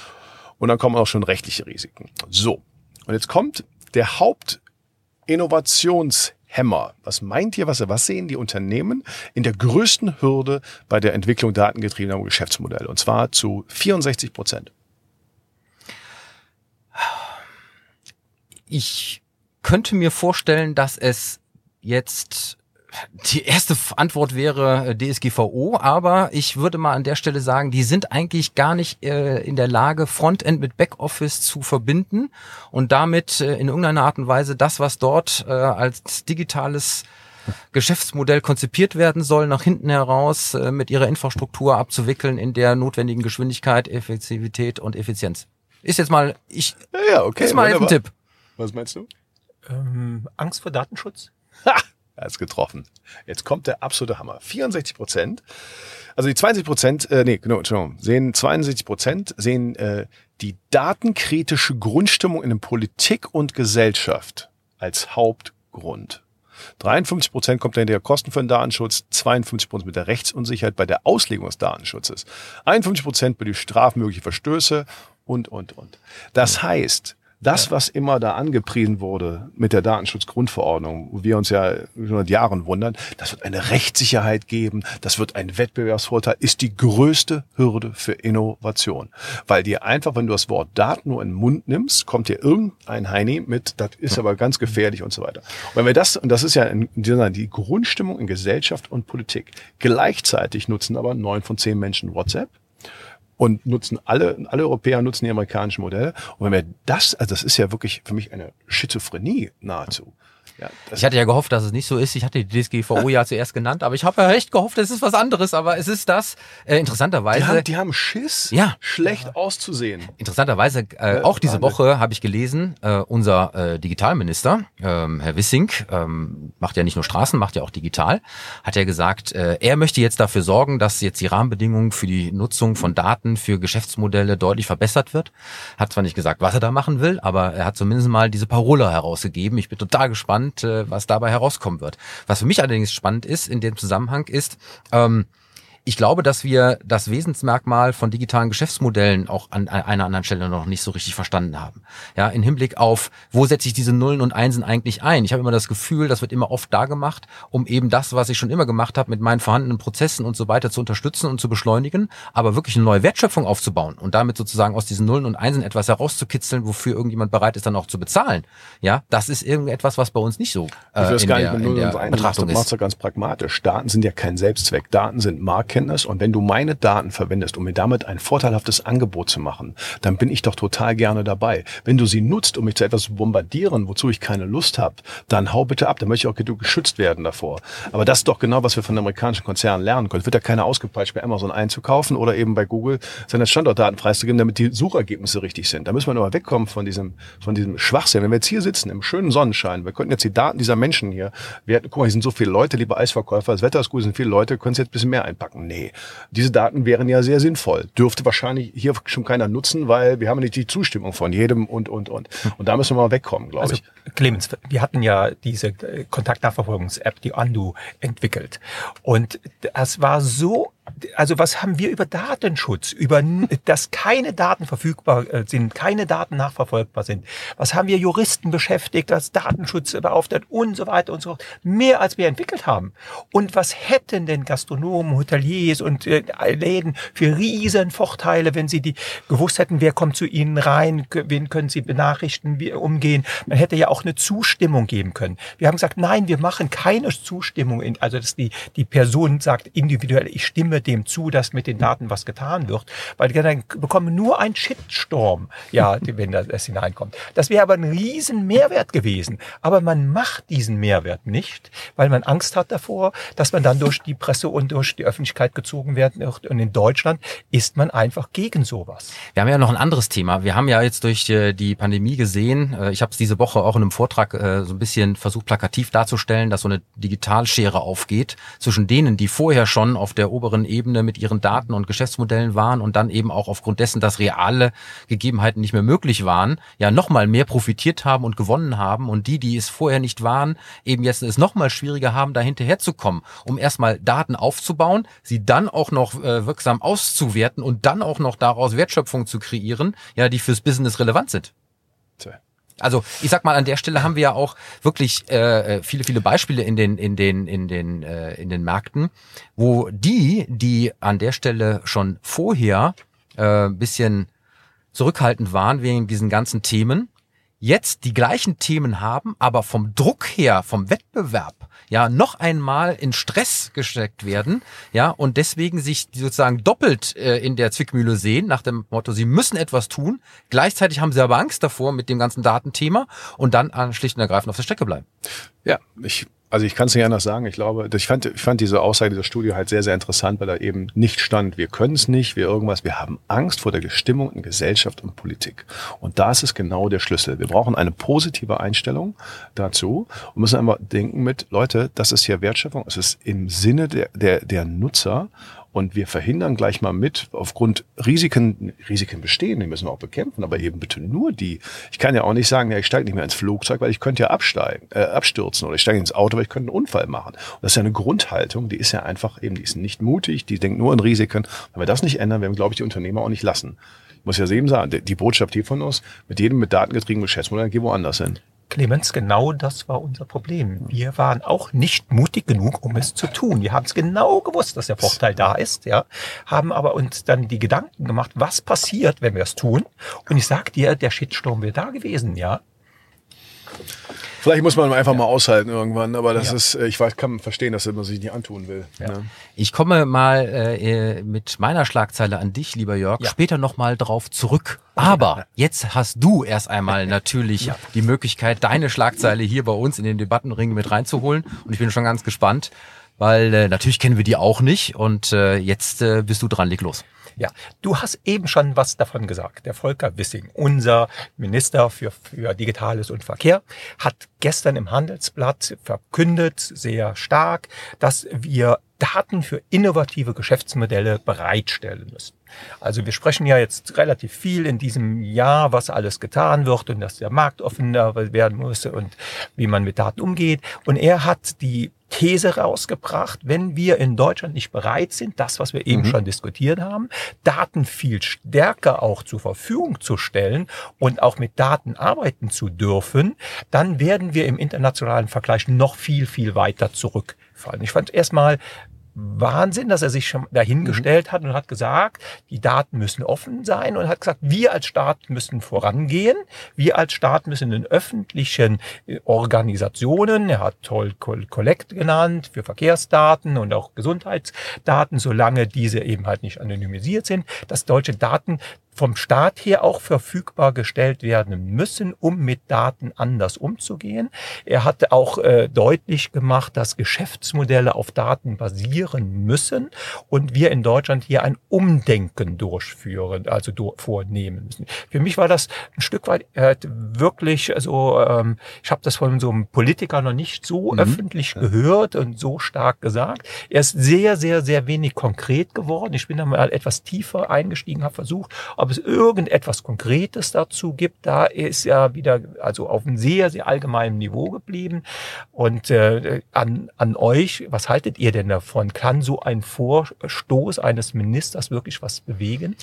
S3: Und dann kommen auch schon rechtliche Risiken. So. Und jetzt kommt der Hauptinnovationshemmer. Was meint ihr, was, was sehen die Unternehmen in der größten Hürde bei der Entwicklung datengetriebener Geschäftsmodelle? Und zwar zu 64 Prozent.
S2: Ich könnte mir vorstellen, dass es jetzt die erste Antwort wäre äh, DSGVO, aber ich würde mal an der Stelle sagen, die sind eigentlich gar nicht äh, in der Lage, Frontend mit Backoffice zu verbinden und damit äh, in irgendeiner Art und Weise das, was dort äh, als digitales Geschäftsmodell konzipiert werden soll, nach hinten heraus äh, mit ihrer Infrastruktur abzuwickeln in der notwendigen Geschwindigkeit, Effektivität und Effizienz. Ist jetzt mal, ich,
S3: Ja, ja, okay.
S2: ist mal jetzt ein. Tipp.
S3: Was meinst du?
S4: Ähm, Angst vor Datenschutz?
S3: Ist getroffen. Jetzt kommt der absolute Hammer. 64 Prozent, also die 72 Prozent, äh, nee, genau, Entschuldigung, sehen 62 Prozent sehen äh, die datenkritische Grundstimmung in der Politik und Gesellschaft als Hauptgrund. 53 Prozent kommt dann der Kosten für den Datenschutz, 52 Prozent mit der Rechtsunsicherheit bei der Auslegung des Datenschutzes, 51 Prozent bei den strafmöglichen Verstöße und, und, und. Das heißt, das, was immer da angepriesen wurde mit der Datenschutzgrundverordnung, wo wir uns ja schon seit Jahren wundern, das wird eine Rechtssicherheit geben, das wird ein Wettbewerbsvorteil, ist die größte Hürde für Innovation. Weil dir einfach, wenn du das Wort Daten nur in den Mund nimmst, kommt dir irgendein Heini mit, das ist aber ganz gefährlich und so weiter. Und wenn wir das, und das ist ja in, die Grundstimmung in Gesellschaft und Politik, gleichzeitig nutzen aber neun von zehn Menschen WhatsApp, und nutzen alle, alle Europäer nutzen die amerikanischen Modelle. Und wenn wir das, also das ist ja wirklich für mich eine Schizophrenie nahezu. Ja,
S2: Ich hatte ja gehofft, dass es nicht so ist. Ich hatte die DSGVO ja zuerst genannt, aber ich habe ja echt gehofft, es ist was anderes. Aber es ist das. Äh, interessanterweise.
S3: die, haben, die haben Schiss,
S2: Ja.
S3: schlecht auszusehen.
S2: Interessanterweise, äh, auch diese. Woche habe ich gelesen, äh, unser äh, Digitalminister, ähm, Herr Wissing, ähm, macht ja nicht nur Straßen, macht ja auch digital, hat ja gesagt, äh, er möchte jetzt dafür sorgen, dass jetzt die Rahmenbedingungen für die Nutzung von Daten für Geschäftsmodelle deutlich verbessert wird. Hat zwar nicht gesagt, was er da machen will, aber er hat zumindest mal diese Parole herausgegeben. Ich bin total gespannt, äh, was dabei herauskommen wird. Was für mich allerdings spannend ist in dem Zusammenhang ist, ähm, ich glaube, dass wir das Wesensmerkmal von digitalen Geschäftsmodellen auch an einer anderen Stelle noch nicht so richtig verstanden haben. Ja, in Hinblick auf, wo setze ich diese Nullen und Einsen eigentlich ein? Ich habe immer das Gefühl, das wird immer oft da gemacht, um eben das, was ich schon immer gemacht habe, mit meinen vorhandenen Prozessen und so weiter zu unterstützen und zu beschleunigen, aber wirklich eine neue Wertschöpfung aufzubauen und damit sozusagen aus diesen Nullen und Einsen etwas herauszukitzeln, wofür irgendjemand bereit ist, dann auch zu bezahlen. Ja, das ist irgendetwas, was bei uns nicht so äh,
S3: will es
S2: in
S3: gar
S2: der,
S3: nicht mit
S2: in der Betrachtung
S3: machen. Du machst
S2: ist.
S3: ja ganz pragmatisch. Daten sind ja kein Selbstzweck. Daten sind Marktkenntnis. Und wenn du meine Daten verwendest, um mir damit ein vorteilhaftes Angebot zu machen, dann bin ich doch total gerne dabei. Wenn du sie nutzt, um mich zu etwas zu bombardieren, wozu ich keine Lust habe, dann hau bitte ab. Dann möchte ich auch geschützt werden davor. Aber das ist doch genau, was wir von amerikanischen Konzernen lernen können. Es wird ja keiner ausgepeitscht, bei Amazon einzukaufen oder eben bei Google seine Standortdaten preiszugeben, damit die Suchergebnisse richtig sind. Da müssen wir nur wegkommen von diesem, von diesem Schwachsinn. Wenn wir jetzt hier sitzen, im schönen Sonnenschein, wir könnten jetzt die Daten dieser Menschen hier, wir hätten, guck mal, hier sind so viele Leute, liebe Eisverkäufer, das Wetter ist gut, sind viele Leute, können Sie jetzt ein bisschen mehr einpacken? Nee. Diese Daten wären ja sehr sinnvoll. Dürfte wahrscheinlich hier schon keiner nutzen, weil wir haben nicht die Zustimmung von jedem und, und, und. Und da müssen wir mal wegkommen, glaube
S4: Also
S3: ich.
S4: Clemens, wir hatten ja diese äh, Kontaktnachverfolgungs-App, die Undo, entwickelt. Und das war so also was haben wir über Datenschutz, über dass keine Daten verfügbar äh, sind, keine Daten nachverfolgbar sind? Was haben wir Juristen beschäftigt, als Datenschutz beauftragt und so weiter und so fort? Mehr als wir entwickelt haben. Und was hätten denn Gastronomen, Hoteliers und äh, Läden für riesen Vorteile, wenn sie die gewusst hätten, wer kommt zu ihnen rein, wen können sie benachrichten, wie umgehen? Man hätte ja auch eine Zustimmung geben können. Wir haben gesagt, nein, wir machen keine Zustimmung, in, also dass die die Person sagt individuell, ich stimme dem zu, dass mit den Daten was getan wird, weil die dann bekommen nur ein Shitstorm, ja, wenn das hineinkommt. Das wäre aber ein riesen Mehrwert gewesen. Aber man macht diesen Mehrwert nicht, weil man Angst hat davor, dass man dann durch die Presse und durch die Öffentlichkeit gezogen werden wird. Und in Deutschland ist man einfach gegen sowas.
S2: Wir haben ja noch ein anderes Thema. Wir haben ja jetzt durch äh, die Pandemie gesehen, äh, ich habe es diese Woche auch in einem Vortrag äh, so ein bisschen versucht plakativ darzustellen, dass so eine Digitalschere aufgeht zwischen denen, die vorher schon auf der oberen Ebene mit ihren Daten und Geschäftsmodellen waren und dann eben auch aufgrund dessen, dass reale Gegebenheiten nicht mehr möglich waren, ja nochmal mehr profitiert haben und gewonnen haben und die, die es vorher nicht waren, eben jetzt es nochmal schwieriger haben, da hinterherzukommen, um erstmal Daten aufzubauen, sie dann auch noch äh, wirksam auszuwerten und dann auch noch daraus Wertschöpfung zu kreieren, ja, die fürs Business relevant sind. Also ich sag mal, an der Stelle haben wir ja auch wirklich äh, äh, viele, viele Beispiele in den, in den, in den, äh, in den Märkten, wo die, die an der Stelle schon vorher äh, bisschen zurückhaltend waren wegen diesen ganzen Themen, jetzt die gleichen Themen haben, aber vom Druck her, vom Wettbewerb, ja, noch einmal in Stress gesteckt werden, ja, und deswegen sich sozusagen doppelt äh, in der Zwickmühle sehen, nach dem Motto, sie müssen etwas tun, gleichzeitig haben sie aber Angst davor mit dem ganzen Datenthema und dann an schlicht und ergreifend auf der Strecke bleiben.
S3: Ja, ich also ich kann es nicht anders sagen. Ich glaube, ich fand, ich fand diese Aussage dieser Studie halt sehr, sehr interessant, weil da eben nicht stand, wir können es nicht, wir irgendwas, wir haben Angst vor der Gestimmung in Gesellschaft und Politik. Und da ist genau der Schlüssel. Wir brauchen eine positive Einstellung dazu und müssen einfach denken mit, Leute, das ist ja Wertschöpfung, es ist im Sinne der, der, der Nutzer und wir verhindern gleich mal mit, aufgrund Risiken, Risiken bestehen, die müssen wir auch bekämpfen, aber eben bitte nur die. Ich kann ja auch nicht sagen, ja, ich steige nicht mehr ins Flugzeug, weil ich könnte ja absteigen, äh, abstürzen oder ich steige ins Auto, weil ich könnte einen Unfall machen. Und das ist ja eine Grundhaltung, die ist ja einfach eben, die ist nicht mutig, die denkt nur an Risiken. Wenn wir das nicht ändern, werden wir, glaube ich, die Unternehmer auch nicht lassen. Muss ja eben sagen, die Botschaft hier von uns, mit jedem mit datengetriebenen Geschäftsmodell, geh woanders hin.
S4: Clemens, genau das war unser Problem. Wir waren auch nicht mutig genug, um es zu tun. Wir haben es genau gewusst, dass der Vorteil da ist, ja, haben aber uns dann die Gedanken gemacht, was passiert, wenn wir es tun. Und ich sag dir, der Shitstorm wäre da gewesen, ja.
S3: Vielleicht muss man einfach ja. mal aushalten irgendwann, aber das ja. ist, äh, ich weiß, kann verstehen, dass man sich nicht antun will.
S2: Ja. Ne? Ich komme mal äh, mit meiner Schlagzeile an dich, lieber Jörg, später nochmal drauf zurück. Aber jetzt hast du erst einmal natürlich die Möglichkeit, deine Schlagzeile hier bei uns in den Debattenring mit reinzuholen. Und ich bin schon ganz gespannt, weil äh, natürlich kennen wir die auch nicht. Und äh, jetzt äh, bist du dran, leg los.
S4: Ja, du hast eben schon was davon gesagt. Der Volker Wissing, unser Minister für, für Digitales und Verkehr, hat gestern im Handelsblatt verkündet, sehr stark, dass wir Daten für innovative Geschäftsmodelle bereitstellen müssen. Also wir sprechen ja jetzt relativ viel in diesem Jahr, was alles getan wird und dass der Markt offener werden muss und wie man mit Daten umgeht. Und er hat die These rausgebracht, wenn wir in Deutschland nicht bereit sind, das, was wir eben mhm. schon diskutiert haben, Daten viel stärker auch zur Verfügung zu stellen und auch mit Daten arbeiten zu dürfen, dann werden wir im internationalen Vergleich noch viel, viel weiter zurückfallen. Ich fand erstmal Wahnsinn, dass er sich schon dahingestellt mhm. hat und hat gesagt, die Daten müssen offen sein und hat gesagt, wir als Staat müssen vorangehen, wir als Staat müssen in öffentlichen äh, Organisationen, er hat Toll Collect genannt, für Verkehrsdaten und auch Gesundheitsdaten, solange diese eben halt nicht anonymisiert sind, dass deutsche Daten vom Staat her auch verfügbar gestellt werden müssen, um mit Daten anders umzugehen. Er hatte auch äh, deutlich gemacht, dass Geschäftsmodelle auf Daten basieren müssen und wir in Deutschland hier ein Umdenken durchführen, also do, vornehmen müssen. Für mich war das ein Stück weit äh, wirklich so, ähm, ich habe das von so einem Politiker noch nicht so mhm. öffentlich ja. gehört und so stark gesagt. Er ist sehr, sehr, sehr wenig konkret geworden. Ich bin da mal etwas tiefer eingestiegen, habe versucht, Ob es irgendetwas Konkretes dazu gibt, da ist ja wieder also auf einem sehr, sehr allgemeinen Niveau geblieben. Und äh, an, an euch, was haltet ihr denn davon? Kann so ein Vorstoß eines Ministers wirklich was bewegen?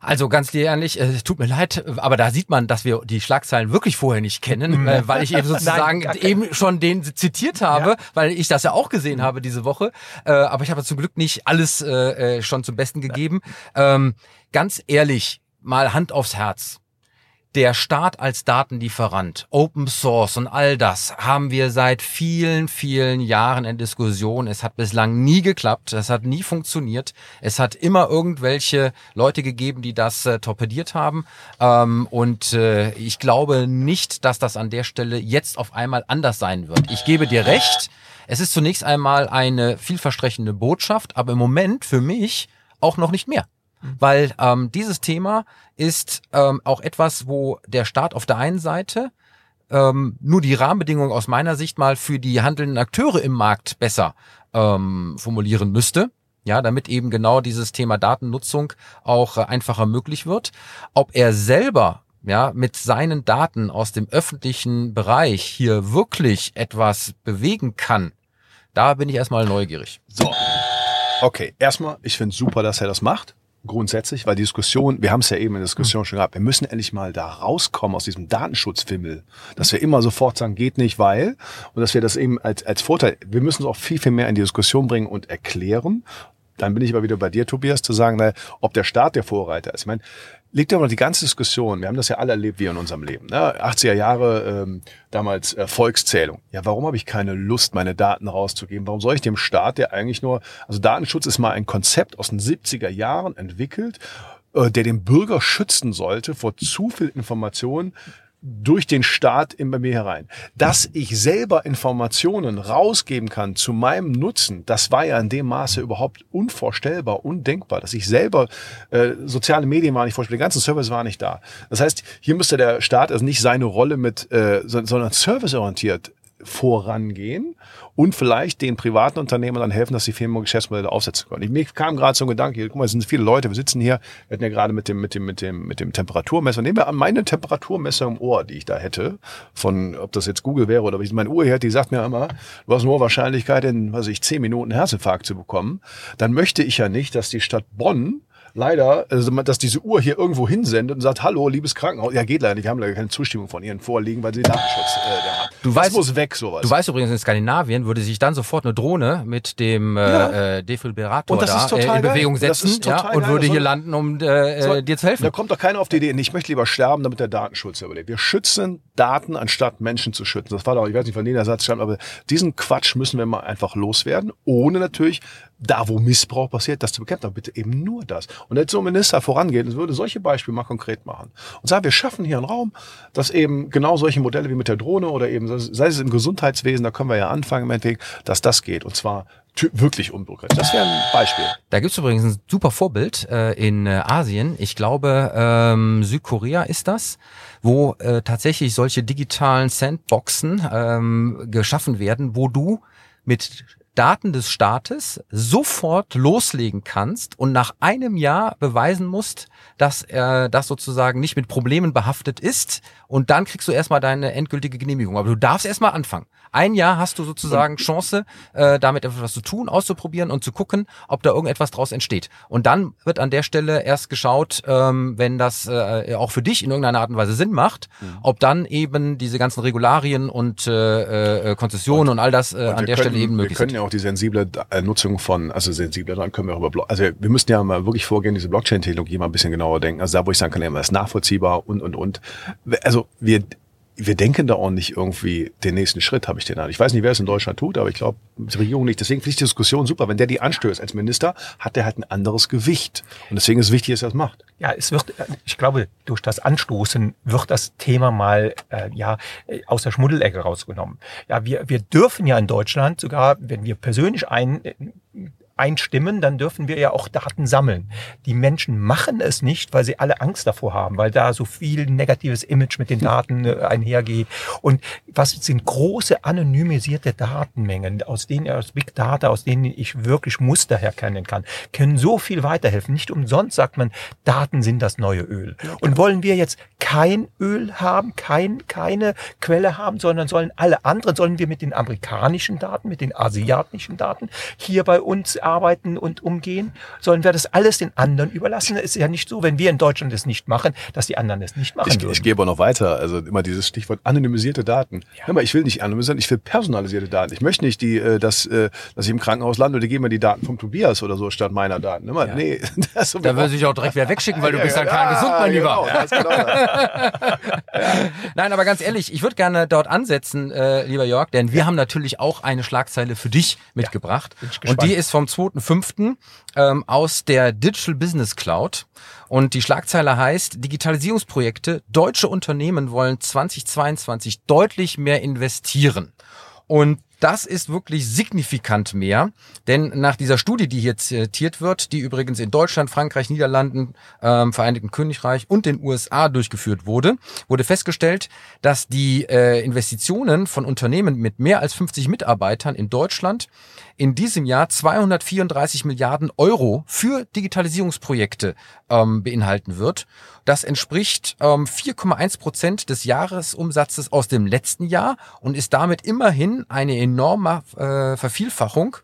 S2: Also ganz ehrlich, äh, es tut mir leid, aber da sieht man, dass wir die Schlagzeilen wirklich vorher nicht kennen, mhm. äh, weil ich eben sozusagen Nein, eben schon den zitiert habe, ja. weil ich das ja auch gesehen mhm. habe diese Woche. Äh, aber ich habe zum Glück nicht alles schon zum Besten gegeben. Ähm, ganz ehrlich, mal Hand aufs Herz der Staat als Datenlieferant, Open Source und all das haben wir seit vielen, vielen Jahren in Diskussion. Es hat bislang nie geklappt, es hat nie funktioniert. Es hat immer irgendwelche Leute gegeben, die das äh, torpediert haben. Ähm, und äh, ich glaube nicht, dass das an der Stelle jetzt auf einmal anders sein wird. Ich gebe dir recht. Es ist zunächst einmal eine vielversprechende Botschaft, aber im Moment für mich auch noch nicht mehr weil ähm, dieses Thema ist ähm, auch etwas, wo der Staat auf der einen Seite ähm, nur die Rahmenbedingungen aus meiner Sicht mal für die handelnden Akteure im Markt besser ähm, formulieren müsste. Ja, damit eben genau dieses Thema Datennutzung auch äh, einfacher möglich wird. Ob er selber ja, mit seinen Daten aus dem öffentlichen Bereich hier wirklich etwas bewegen kann, da bin ich erstmal neugierig.
S3: So. Okay, erstmal, ich finde super, dass er das macht grundsätzlich, weil die Diskussion, wir haben es ja eben in der Diskussion schon gehabt, wir müssen endlich mal da rauskommen aus diesem Datenschutzfimmel, dass wir immer sofort sagen, geht nicht, weil, und dass wir das eben als, als Vorteil, wir müssen es auch viel, viel mehr in die Diskussion bringen und erklären. Dann bin ich aber wieder bei dir, Tobias, zu sagen, na, ob der Staat der Vorreiter ist. Ich meine, liegt aber die ganze Diskussion, wir haben das ja alle erlebt wie in unserem Leben. Ne? 80er Jahre, ähm, damals äh, Volkszählung. Ja, warum habe ich keine Lust, meine Daten rauszugeben? Warum soll ich dem Staat, der eigentlich nur, also Datenschutz ist mal ein Konzept aus den 70er Jahren entwickelt, äh, der den Bürger schützen sollte vor zu viel Informationen, durch den Staat in bei mir herein. Dass ich selber Informationen rausgeben kann zu meinem Nutzen, das war ja in dem Maße überhaupt unvorstellbar, undenkbar. Dass ich selber, äh, soziale Medien waren nicht vorstellbar, der ganze Service war nicht da. Das heißt, hier müsste der Staat also nicht seine Rolle mit, äh, sondern serviceorientiert vorangehen und vielleicht den privaten Unternehmen dann helfen, dass sie Firmen Geschäftsmodelle aufsetzen können. Ich, mir kam gerade so ein Gedanke, hier, guck mal, es sind viele Leute, wir sitzen hier, wir hatten ja gerade mit dem, mit dem, mit dem, mit dem Temperaturmesser, nehmen wir an meine Temperaturmesser im Ohr, die ich da hätte, von, ob das jetzt Google wäre oder wie meine Uhr hier, die sagt mir immer, du hast nur Wahrscheinlichkeit, in, was ich, zehn Minuten Herzinfarkt zu bekommen, dann möchte ich ja nicht, dass die Stadt Bonn leider, also, dass diese Uhr hier irgendwo hinsendet und sagt, hallo, liebes Krankenhaus. Ja, geht leider nicht. Wir haben leider keine Zustimmung von Ihren Vorliegen, weil sie Datenschutz äh.
S2: Du das weißt, muss weg, sowas. Du weißt übrigens, in Skandinavien würde sich dann sofort eine Drohne mit dem äh, ja. äh, Defibrillator da äh, in Bewegung setzen ja, und würde hier landen, um äh, so, dir zu helfen.
S3: Da kommt doch keiner auf die Idee, ich möchte lieber sterben, damit der Datenschutz überlebt. Wir schützen Daten, anstatt Menschen zu schützen. Das war doch, ich weiß nicht, von denen der Satz stammt, aber diesen Quatsch müssen wir mal einfach loswerden, ohne natürlich da, wo Missbrauch passiert, das zu bekämpfen. Aber bitte eben nur das. Und jetzt so ein Minister vorangeht und würde solche Beispiele mal konkret machen. Und sagen, wir schaffen hier einen Raum, dass eben genau solche Modelle wie mit der Drohne oder eben, sei es im Gesundheitswesen, da können wir ja anfangen im Endeffekt, dass das geht. Und zwar wirklich unbürokratisch. Das wäre ein Beispiel.
S2: Da gibt's übrigens ein super Vorbild äh, in äh, Asien. Ich glaube, ähm, Südkorea ist das, wo äh, tatsächlich solche digitalen Sandboxen ähm, geschaffen werden, wo du mit Daten des Staates sofort loslegen kannst und nach einem Jahr beweisen musst, dass er das sozusagen nicht mit Problemen behaftet ist und dann kriegst du erstmal deine endgültige Genehmigung. Aber du darfst erstmal anfangen. Ein Jahr hast du sozusagen Chance, äh, damit etwas zu tun, auszuprobieren und zu gucken, ob da irgendetwas draus entsteht. Und dann wird an der Stelle erst geschaut, ähm, wenn das äh, auch für dich in irgendeiner Art und Weise Sinn macht, mhm. ob dann eben diese ganzen Regularien und äh, äh, Konzessionen und, und all das äh, an der können, Stelle eben möglich
S3: sind. Ja auch die sensible äh, Nutzung von, also sensible, dann können wir auch über, also wir müssen ja mal wirklich vorgehen, diese Blockchain-Technologie mal ein bisschen genauer denken. Also da, wo ich sagen kann, ja, ist nachvollziehbar und, und, und. Also wir, wir denken da auch nicht irgendwie den nächsten Schritt, habe ich den an. Ich weiß nicht, wer es in Deutschland tut, aber ich glaube, die Regierung nicht. Deswegen finde ich die Diskussion super. Wenn der die anstößt als Minister, hat der halt ein anderes Gewicht. Und deswegen ist es wichtig, dass er das macht.
S4: Ja, es wird, ich glaube, durch das Anstoßen wird das Thema mal äh, ja aus der Schmuddelecke rausgenommen. Ja, wir, wir dürfen ja in Deutschland sogar, wenn wir persönlich ein einstimmen, dann dürfen wir ja auch Daten sammeln. Die Menschen machen es nicht, weil sie alle Angst davor haben, weil da so viel negatives Image mit den Daten äh, einhergeht. Und was sind große anonymisierte Datenmengen, aus denen aus Big Data, aus denen ich wirklich Muster erkennen kann, können so viel weiterhelfen. Nicht umsonst sagt man, Daten sind das neue Öl. Und wollen wir jetzt kein Öl haben, kein, keine Quelle haben, sondern sollen alle anderen, sollen wir mit den amerikanischen Daten, mit den asiatischen Daten hier bei uns arbeiten und umgehen? Sollen wir das alles den anderen überlassen? Es ist ja nicht so, wenn wir in Deutschland es nicht machen, dass die anderen es nicht machen
S3: Ich,
S4: würden.
S3: ich gehe aber noch weiter. Also immer dieses Stichwort anonymisierte Daten.
S4: Ja.
S3: Hör mal, ich will nicht anonymisieren, ich will personalisierte Daten. Ich möchte nicht, die, äh, dass, äh, dass ich im Krankenhaus lande und die geben mir die Daten vom Tobias oder so statt meiner Daten. Hör mal,
S4: Ja.
S3: Nee, das
S2: Da würde ich auch direkt wieder wegschicken, weil du bist dann kein gesund, mein
S3: genau,
S2: Lieber.
S3: das genau das.
S2: Nein, aber ganz ehrlich, ich würde gerne dort ansetzen, äh, lieber Jörg, denn wir haben natürlich auch eine Schlagzeile für dich mitgebracht. und die ist vom 2.5. Ähm, aus der Digital Business Cloud. Und die Schlagzeile heißt, Digitalisierungsprojekte, deutsche Unternehmen wollen 2022 deutlich mehr investieren. Und das ist wirklich signifikant mehr, denn nach dieser Studie, die hier zitiert wird, die übrigens in Deutschland, Frankreich, Niederlanden, ähm, Vereinigten Königreich und den USA durchgeführt wurde, wurde festgestellt, dass die äh, Investitionen von Unternehmen mit mehr als 50 Mitarbeitern in Deutschland in diesem Jahr 234 Milliarden Euro für Digitalisierungsprojekte ähm, beinhalten wird. Das entspricht ähm, 4,1 Prozent des Jahresumsatzes aus dem letzten Jahr und ist damit immerhin eine enorme äh, Vervielfachung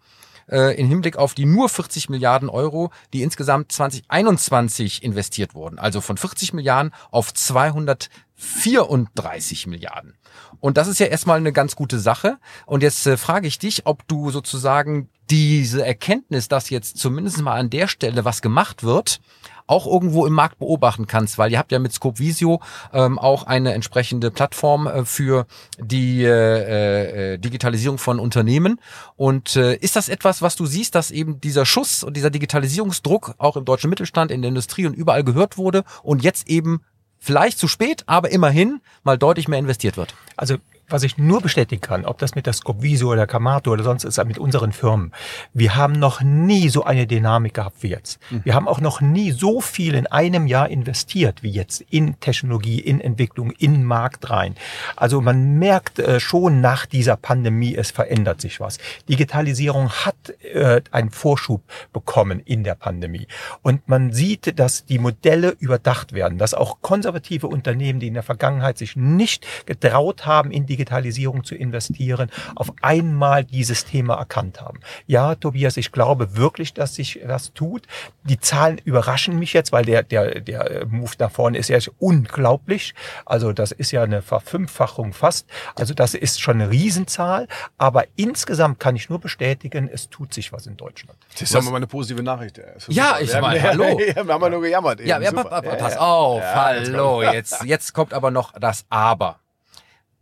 S2: äh, im Hinblick auf die nur 40 Milliarden Euro, die insgesamt 2021 investiert wurden. Also von 40 Milliarden auf 234 Milliarden. Und das ist ja erstmal eine ganz gute Sache. Und jetzt äh, frage ich dich, ob du sozusagen diese Erkenntnis, dass jetzt zumindest mal an der Stelle was gemacht wird, auch irgendwo im Markt beobachten kannst, weil ihr habt ja mit Scope Visio ähm, auch eine entsprechende Plattform äh, für die äh, äh, Digitalisierung von Unternehmen. Und äh, ist das etwas, was du siehst, dass eben dieser Schuss und dieser Digitalisierungsdruck auch im deutschen Mittelstand, in der Industrie und überall gehört wurde und jetzt eben vielleicht zu spät, aber immerhin mal deutlich mehr investiert wird?
S4: Also was ich nur bestätigen kann, ob das mit der Scopvisio oder Kamato oder sonst ist, mit unseren Firmen, wir haben noch nie so eine Dynamik gehabt wie jetzt. Wir haben auch noch nie so viel in einem Jahr investiert wie jetzt in Technologie, in Entwicklung, in Markt rein. Also man merkt äh, schon nach dieser Pandemie, es verändert sich was. Digitalisierung hat äh, einen Vorschub bekommen in der Pandemie. Und man sieht, dass die Modelle überdacht werden, dass auch konservative Unternehmen, die in der Vergangenheit sich nicht getraut haben, in Digitalisierung zu investieren, auf einmal dieses Thema erkannt haben. Ja, Tobias, ich glaube wirklich, dass sich das tut. Die Zahlen überraschen mich jetzt, weil der, der, der Move nach vorne ist ja unglaublich. Also das ist ja eine Verfünffachung fast. Also das ist schon eine Riesenzahl. Aber insgesamt kann ich nur bestätigen, es tut sich was in Deutschland.
S3: Das ist ja mal eine positive Nachricht.
S2: Ja, ich
S3: haben,
S2: hallo.
S3: wir haben ja nur gejammert.
S2: Ja,
S3: eben.
S2: ja,
S3: Ja,
S2: pass auf, hallo, jetzt, jetzt kommt aber noch das Aber.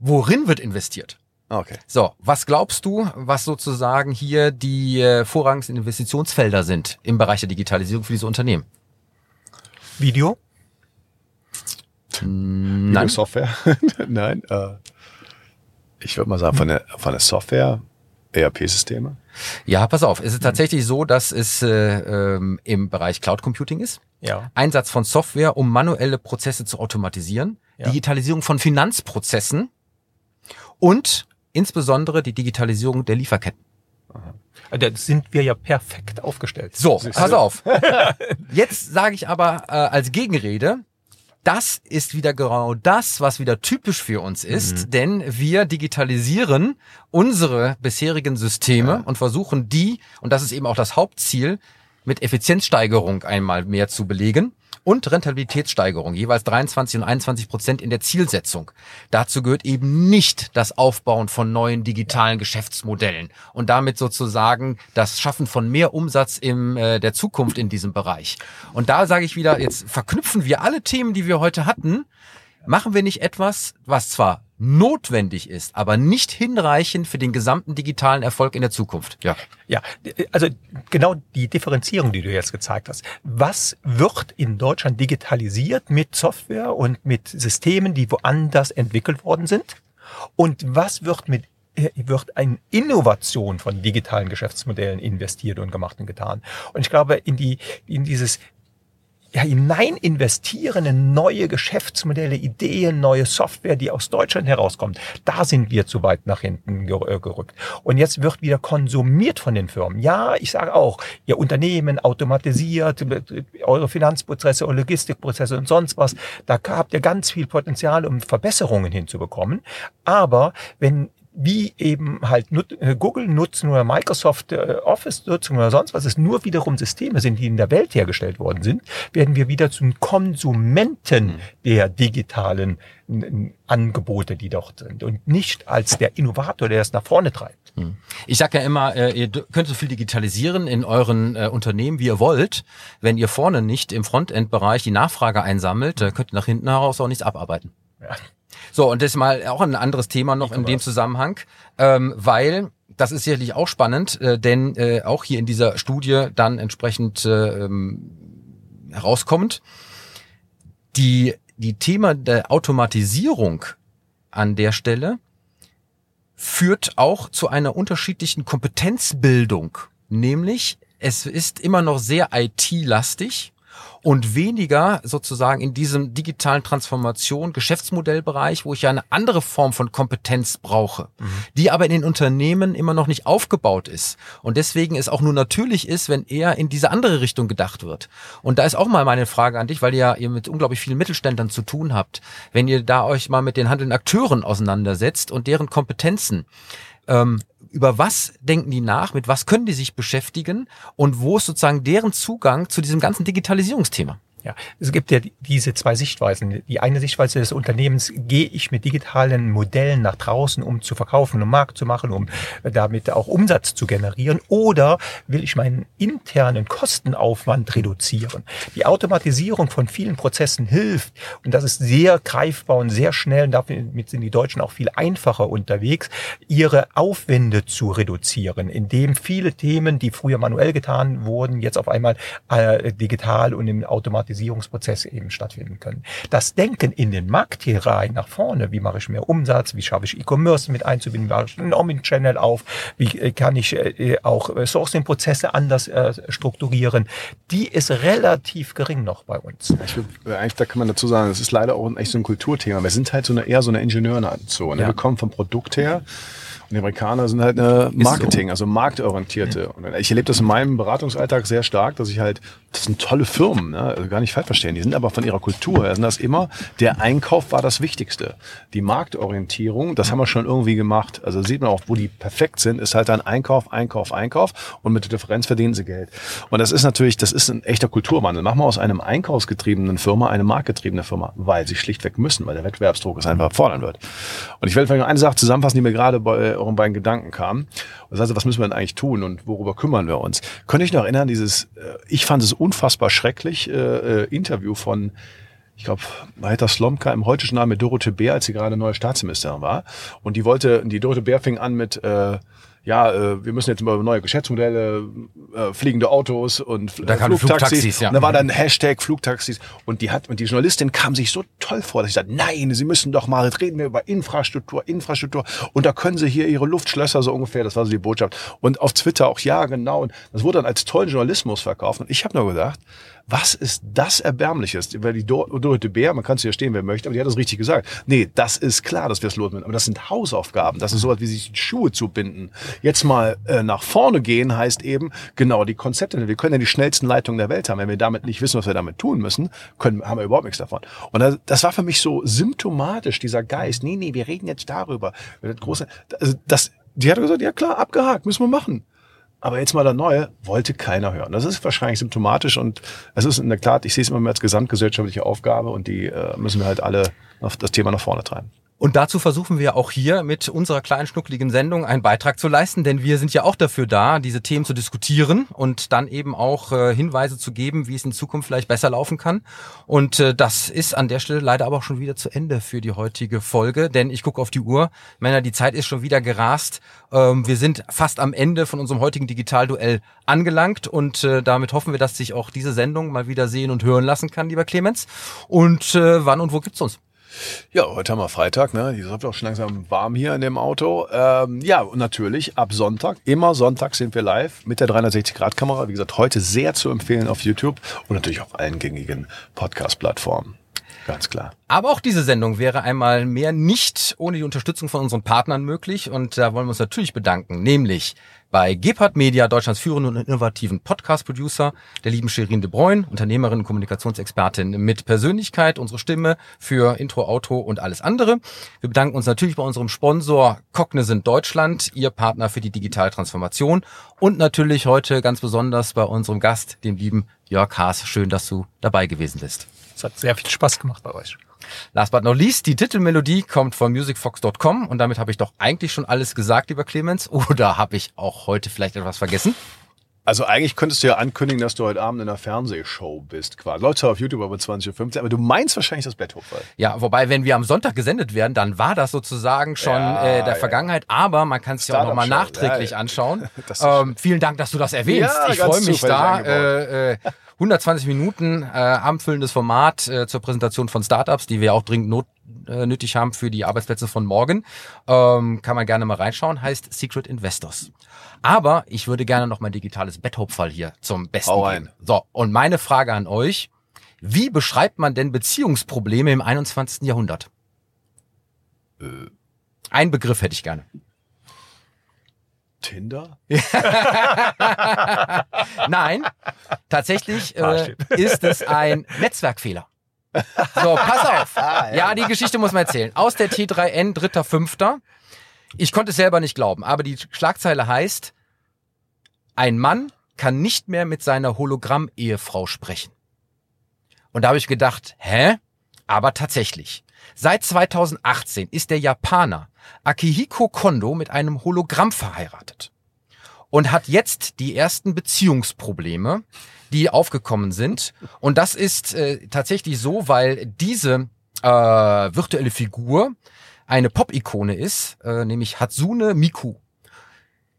S2: Worin wird investiert?
S3: Okay.
S2: So, was glaubst du, was sozusagen hier die äh, vorrangigen Investitionsfelder sind im Bereich der Digitalisierung für diese Unternehmen?
S4: Video?
S2: Nein.
S3: Software? Nein. Äh, ich würde mal sagen, von der, von der Software, ERP-Systeme.
S2: Ja, pass auf. Es ist tatsächlich so, dass es äh, ähm, im Bereich Cloud Computing ist.
S4: Ja.
S2: Einsatz von Software, um manuelle Prozesse zu automatisieren.
S4: Ja.
S2: Digitalisierung von Finanzprozessen und insbesondere die Digitalisierung der Lieferketten.
S4: Da sind wir ja perfekt aufgestellt.
S2: So, pass auf. Jetzt sage ich aber äh, als Gegenrede, das ist wieder genau das, was wieder typisch für uns ist, denn wir digitalisieren unsere bisherigen Systeme und versuchen die, und das ist eben auch das Hauptziel, mit Effizienzsteigerung einmal mehr zu belegen und Rentabilitätssteigerung, jeweils 23 und 21 Prozent in der Zielsetzung. Dazu gehört eben nicht das Aufbauen von neuen digitalen Geschäftsmodellen und damit sozusagen das Schaffen von mehr Umsatz in äh, der Zukunft in diesem Bereich. Und da sage ich wieder, jetzt verknüpfen wir alle Themen, die wir heute hatten, machen wir nicht etwas, was zwar notwendig ist, aber nicht hinreichend für den gesamten digitalen Erfolg in der Zukunft. Ja.
S4: Ja, also genau die Differenzierung, die du jetzt gezeigt hast. Was wird in Deutschland digitalisiert mit Software und mit Systemen, die woanders entwickelt worden sind? Und was wird mit äh, wird in Innovation von digitalen Geschäftsmodellen investiert und gemacht und getan. Und ich glaube, in die, in dieses ja, hinein investieren in neue Geschäftsmodelle, Ideen, neue Software, die aus Deutschland herauskommt. Da sind wir zu weit nach hinten äh, gerückt. Und jetzt wird wieder konsumiert von den Firmen. Ja, ich sage auch, ihr Unternehmen automatisiert, eure Finanzprozesse, eure Logistikprozesse und sonst was. Da habt ihr ganz viel Potenzial, um Verbesserungen hinzubekommen. Aber wenn wie eben halt äh, Google nutzen oder Microsoft äh, Office nutzen oder sonst was, es nur wiederum Systeme sind, die in der Welt hergestellt worden sind, werden wir wieder zum Konsumenten mhm. der digitalen Angebote, die dort sind und nicht als der Innovator, der es nach vorne treibt.
S2: Mhm. Ich sage ja immer, äh, ihr könnt so viel digitalisieren in euren Unternehmen, wie ihr wollt. Wenn ihr vorne nicht im Frontend-Bereich die Nachfrage einsammelt, könnt ihr nach hinten heraus auch nichts abarbeiten. Ja. So, und das ist mal auch ein anderes Thema noch in dem Zusammenhang, ähm, weil das ist sicherlich auch spannend, äh, denn äh, auch hier in dieser Studie dann entsprechend äh, ähm, herauskommt, die, die Thema der Automatisierung an der Stelle führt auch zu einer unterschiedlichen Kompetenzbildung. Nämlich, es ist immer noch sehr IT-lastig und weniger sozusagen in diesem digitalen Transformation, Geschäftsmodellbereich, wo ich ja eine andere Form von Kompetenz brauche, mhm. die aber in den Unternehmen immer noch nicht aufgebaut ist. Und deswegen es auch nur natürlich ist, wenn eher in diese andere Richtung gedacht wird. Und da ist auch mal meine Frage an dich, weil ihr ja ihr mit unglaublich vielen Mittelständlern zu tun habt. Wenn ihr da euch mal mit den handelnden Akteuren auseinandersetzt und deren Kompetenzen, ähm, über was denken die nach, mit was können die sich beschäftigen und wo ist sozusagen deren Zugang zu diesem ganzen Digitalisierungsthema?
S4: Ja, es gibt ja diese zwei Sichtweisen. Die eine Sichtweise des Unternehmens, gehe ich mit digitalen Modellen nach draußen, um zu verkaufen, um Markt zu machen, um damit auch Umsatz zu generieren, oder will ich meinen internen Kostenaufwand reduzieren? Die Automatisierung von vielen Prozessen hilft, und das ist sehr greifbar und sehr schnell, und damit sind die Deutschen auch viel einfacher unterwegs, ihre Aufwände zu reduzieren, indem viele Themen, die früher manuell getan wurden, jetzt auf einmal äh, digital und im automatisieren Automatisierungsprozesse eben stattfinden können. Das Denken in den Markt hier rein nach vorne, wie mache ich mehr Umsatz, wie schaffe ich E-Commerce mit einzubinden, wie mache ich einen Omni-Channel auf, wie äh, kann ich äh, auch äh, Sourcing-Prozesse anders strukturieren, die ist relativ gering noch bei uns.
S3: Ich will, eigentlich, da kann man dazu sagen, das ist leider auch echt so ein Kulturthema. Wir sind halt so eine, eher so eine Ingenieurenation. Ne? Ja. Wir kommen vom Produkt her. Und die Amerikaner sind halt eine Marketing, so. also marktorientierte. Und ich erlebe das in meinem Beratungsalltag sehr stark, dass ich halt, das sind tolle Firmen, ne? also gar nicht falsch verstehen, die sind aber von ihrer Kultur her, sind das immer, der Einkauf war das Wichtigste. Die Marktorientierung, das haben wir schon irgendwie gemacht. Also sieht man auch, wo die perfekt sind, ist halt ein Einkauf, Einkauf, Einkauf und mit der Differenz verdienen sie Geld. Und das ist natürlich, das ist ein echter Kulturwandel. Machen wir aus einem einkaufsgetriebenen Firma eine marktgetriebene Firma, weil sie schlichtweg müssen, weil der Wettbewerbsdruck es einfach fordern wird. Und ich werde vielleicht noch eine Sache zusammenfassen, die mir gerade bei euren beiden Gedanken kam. Das heißt, was müssen wir denn eigentlich tun und worüber kümmern wir uns? Könnte ich noch erinnern, dieses, äh, ich fand es unfassbar schrecklich, äh, äh Interview von ich glaube, Marita Slomka im Heute-Journal mit Dorothee Bär, als sie gerade neue Staatsministerin war. Und die wollte, die Dorothee Bär fing an mit, äh, ja, äh, wir müssen jetzt über neue Geschäftsmodelle, äh, fliegende Autos und
S2: äh, da Flugtaxis. Flugtaxis
S3: ja. Und da war dann Hashtag Flugtaxis und die hat und die Journalistin kam sich so toll vor, dass ich sagte, nein, Sie müssen doch mal, reden wir über Infrastruktur, Infrastruktur und da können Sie hier Ihre Luftschlösser so ungefähr, das war so die Botschaft. Und auf Twitter auch, ja, genau. Und das wurde dann als tollen Journalismus verkauft und ich habe nur gedacht, was ist das Erbärmliches? Weil die Dorothee Bär, man kann es ja stehen, wer möchte, aber die hat das richtig gesagt. Nee, das ist klar, dass wir es lohnen. Aber das sind Hausaufgaben. Das ist sowas wie sich die Schuhe zu binden. Jetzt mal äh, nach vorne gehen heißt eben, genau, die Konzepte. Wir können ja die schnellsten Leitungen der Welt haben. Wenn wir damit nicht wissen, was wir damit tun müssen, können, haben wir überhaupt nichts davon. Und das, das war für mich so symptomatisch, dieser Geist. Nee, nee, wir reden jetzt darüber. Das große, also das, die hat gesagt, ja klar, abgehakt, müssen wir machen. Aber jetzt mal der Neue, wollte keiner hören. Das ist wahrscheinlich symptomatisch und es ist in der Tat, ich sehe es immer mehr als gesamtgesellschaftliche Aufgabe und die äh, müssen wir halt alle das Thema nach vorne treiben.
S2: Und dazu versuchen wir auch hier mit unserer kleinen schnuckligen Sendung einen Beitrag zu leisten, denn wir sind ja auch dafür da, diese Themen zu diskutieren und dann eben auch äh, Hinweise zu geben, wie es in Zukunft vielleicht besser laufen kann. Und äh, das ist an der Stelle leider aber auch schon wieder zu Ende für die heutige Folge, denn ich gucke auf die Uhr. Männer, die Zeit ist schon wieder gerast. Ähm, wir sind fast am Ende von unserem heutigen Digitalduell angelangt und äh, damit hoffen wir, dass sich auch diese Sendung mal wieder sehen und hören lassen kann, lieber Clemens. Und äh, wann und wo gibt's uns?
S3: Ja, heute haben wir Freitag, ne? Die wird auch schon langsam warm hier in dem Auto. Ähm, ja, und natürlich ab Sonntag, immer Sonntag sind wir live mit der 360-Grad-Kamera. Wie gesagt, heute sehr zu empfehlen auf YouTube und natürlich auf allen gängigen Podcast-Plattformen. Ganz klar.
S2: Aber auch diese Sendung wäre einmal mehr nicht ohne die Unterstützung von unseren Partnern möglich. Und da wollen wir uns natürlich bedanken, nämlich bei Gebhardt Media, Deutschlands führenden und innovativen Podcast-Producer, der lieben Shirin de Bruyne, Unternehmerin und Kommunikationsexpertin mit Persönlichkeit, unsere Stimme für Intro, Auto und alles andere. Wir bedanken uns natürlich bei unserem Sponsor Cognizant Deutschland, ihr Partner für die digitale Transformation und natürlich heute ganz besonders bei unserem Gast, dem lieben Jörg Haas. Schön, dass du dabei gewesen bist.
S4: Es hat sehr viel Spaß gemacht bei euch.
S2: Last but not least, die Titelmelodie kommt von musicfox.com und damit habe ich doch eigentlich schon alles gesagt, lieber Clemens. Oder habe ich auch heute vielleicht etwas vergessen?
S3: Also eigentlich könntest du ja ankündigen, dass du heute Abend in einer Fernsehshow bist, quasi. Läuft zwar auf YouTube aber 20.15 Uhr, aber du meinst wahrscheinlich das Betthochfall.
S2: Ja, wobei, wenn wir am Sonntag gesendet werden, dann war das sozusagen schon
S3: Ja,
S2: äh, der
S3: ja.
S2: Vergangenheit, aber man kann es ja auch nochmal nachträglich
S3: Ja,
S2: anschauen. Ähm, vielen Dank, dass du das erwähnst.
S3: Ja,
S2: ich freue mich da. Äh, äh, 120 Minuten äh, abendfüllendes Format äh, zur Präsentation von Startups, die wir auch dringend not, äh, nötig haben für die Arbeitsplätze von morgen. Ähm, kann man gerne mal reinschauen, heißt Secret Investors. Aber ich würde gerne noch mein digitales Betthopfall hier zum Besten
S3: Hau
S2: geben. So, und meine Frage an euch. Wie beschreibt man denn Beziehungsprobleme im 21. Jahrhundert?
S3: Äh.
S2: Ein Begriff hätte ich gerne.
S3: Tinder?
S2: Nein, tatsächlich äh, ist es ein Netzwerkfehler. So, pass auf. Ja, die Geschichte muss man erzählen. Aus der T3N, dritter, fünfter. Ich konnte es selber nicht glauben, aber die Schlagzeile heißt, ein Mann kann nicht mehr mit seiner Hologramm-Ehefrau sprechen. Und da habe ich gedacht, hä? Aber tatsächlich. Seit 2018 ist der Japaner Akihiko Kondo mit einem Hologramm verheiratet und hat jetzt die ersten Beziehungsprobleme, die aufgekommen sind. Und das ist äh, tatsächlich so, weil diese äh, virtuelle Figur eine Pop-Ikone ist, äh, nämlich Hatsune Miku,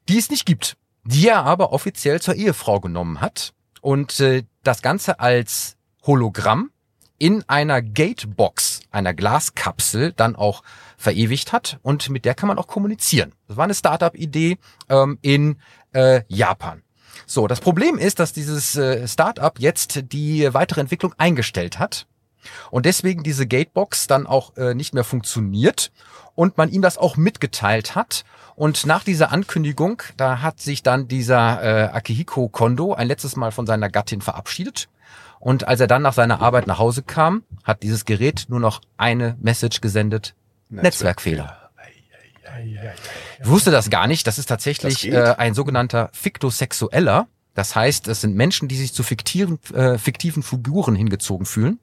S2: die es nicht gibt, die er aber offiziell zur Ehefrau genommen hat und äh, das Ganze als Hologramm in einer Gatebox, einer Glaskapsel, dann auch verewigt hat und mit der kann man auch kommunizieren. Das war eine Startup-Idee ähm, in äh, Japan. So, das Problem ist, dass dieses äh, Startup jetzt die weitere Entwicklung eingestellt hat und deswegen diese Gatebox dann auch äh, nicht mehr funktioniert und man ihm das auch mitgeteilt hat. Und nach dieser Ankündigung, da hat sich dann dieser äh, Akihiko Kondo ein letztes Mal von seiner Gattin verabschiedet. Und als er dann nach seiner Arbeit nach Hause kam, hat dieses Gerät nur noch eine Message gesendet. Netzwerkfehler. Ich wusste das gar nicht. Das ist tatsächlich
S3: Das
S2: äh, ein sogenannter Fiktosexueller. Das heißt, es sind Menschen, die sich zu fiktiven, äh, fiktiven Figuren hingezogen fühlen.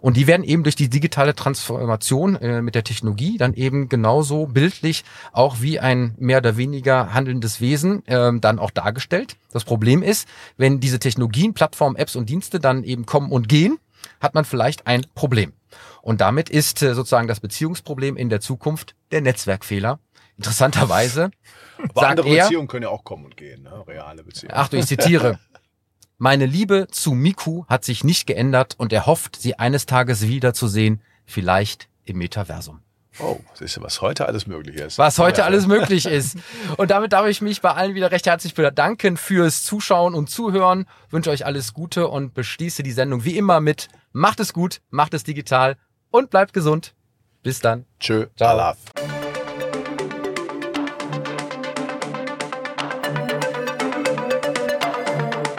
S2: Und die werden eben durch die digitale Transformation äh, mit der Technologie dann eben genauso bildlich auch wie ein mehr oder weniger handelndes Wesen ähm, dann auch dargestellt. Das Problem ist, wenn diese Technologien, Plattformen, Apps und Dienste dann eben kommen und gehen, hat man vielleicht ein Problem. Und damit ist äh, sozusagen das Beziehungsproblem in der Zukunft der Netzwerkfehler. Interessanterweise
S3: Aber andere
S2: er,
S3: Beziehungen können ja auch kommen und gehen, ne? reale Beziehungen.
S2: Achtung, ich zitiere. Meine Liebe zu Miku hat sich nicht geändert und er hofft, sie eines Tages wiederzusehen, vielleicht im Metaversum.
S3: Oh, siehst du, was heute alles möglich ist.
S2: Was heute
S3: Ja,
S2: alles möglich ist. Und damit darf ich mich bei allen wieder recht herzlich bedanken fürs Zuschauen und Zuhören. Wünsche euch alles Gute und beschließe die Sendung wie immer mit Macht es gut, macht es digital und bleibt gesund. Bis dann.
S3: Tschö,
S2: Ciao.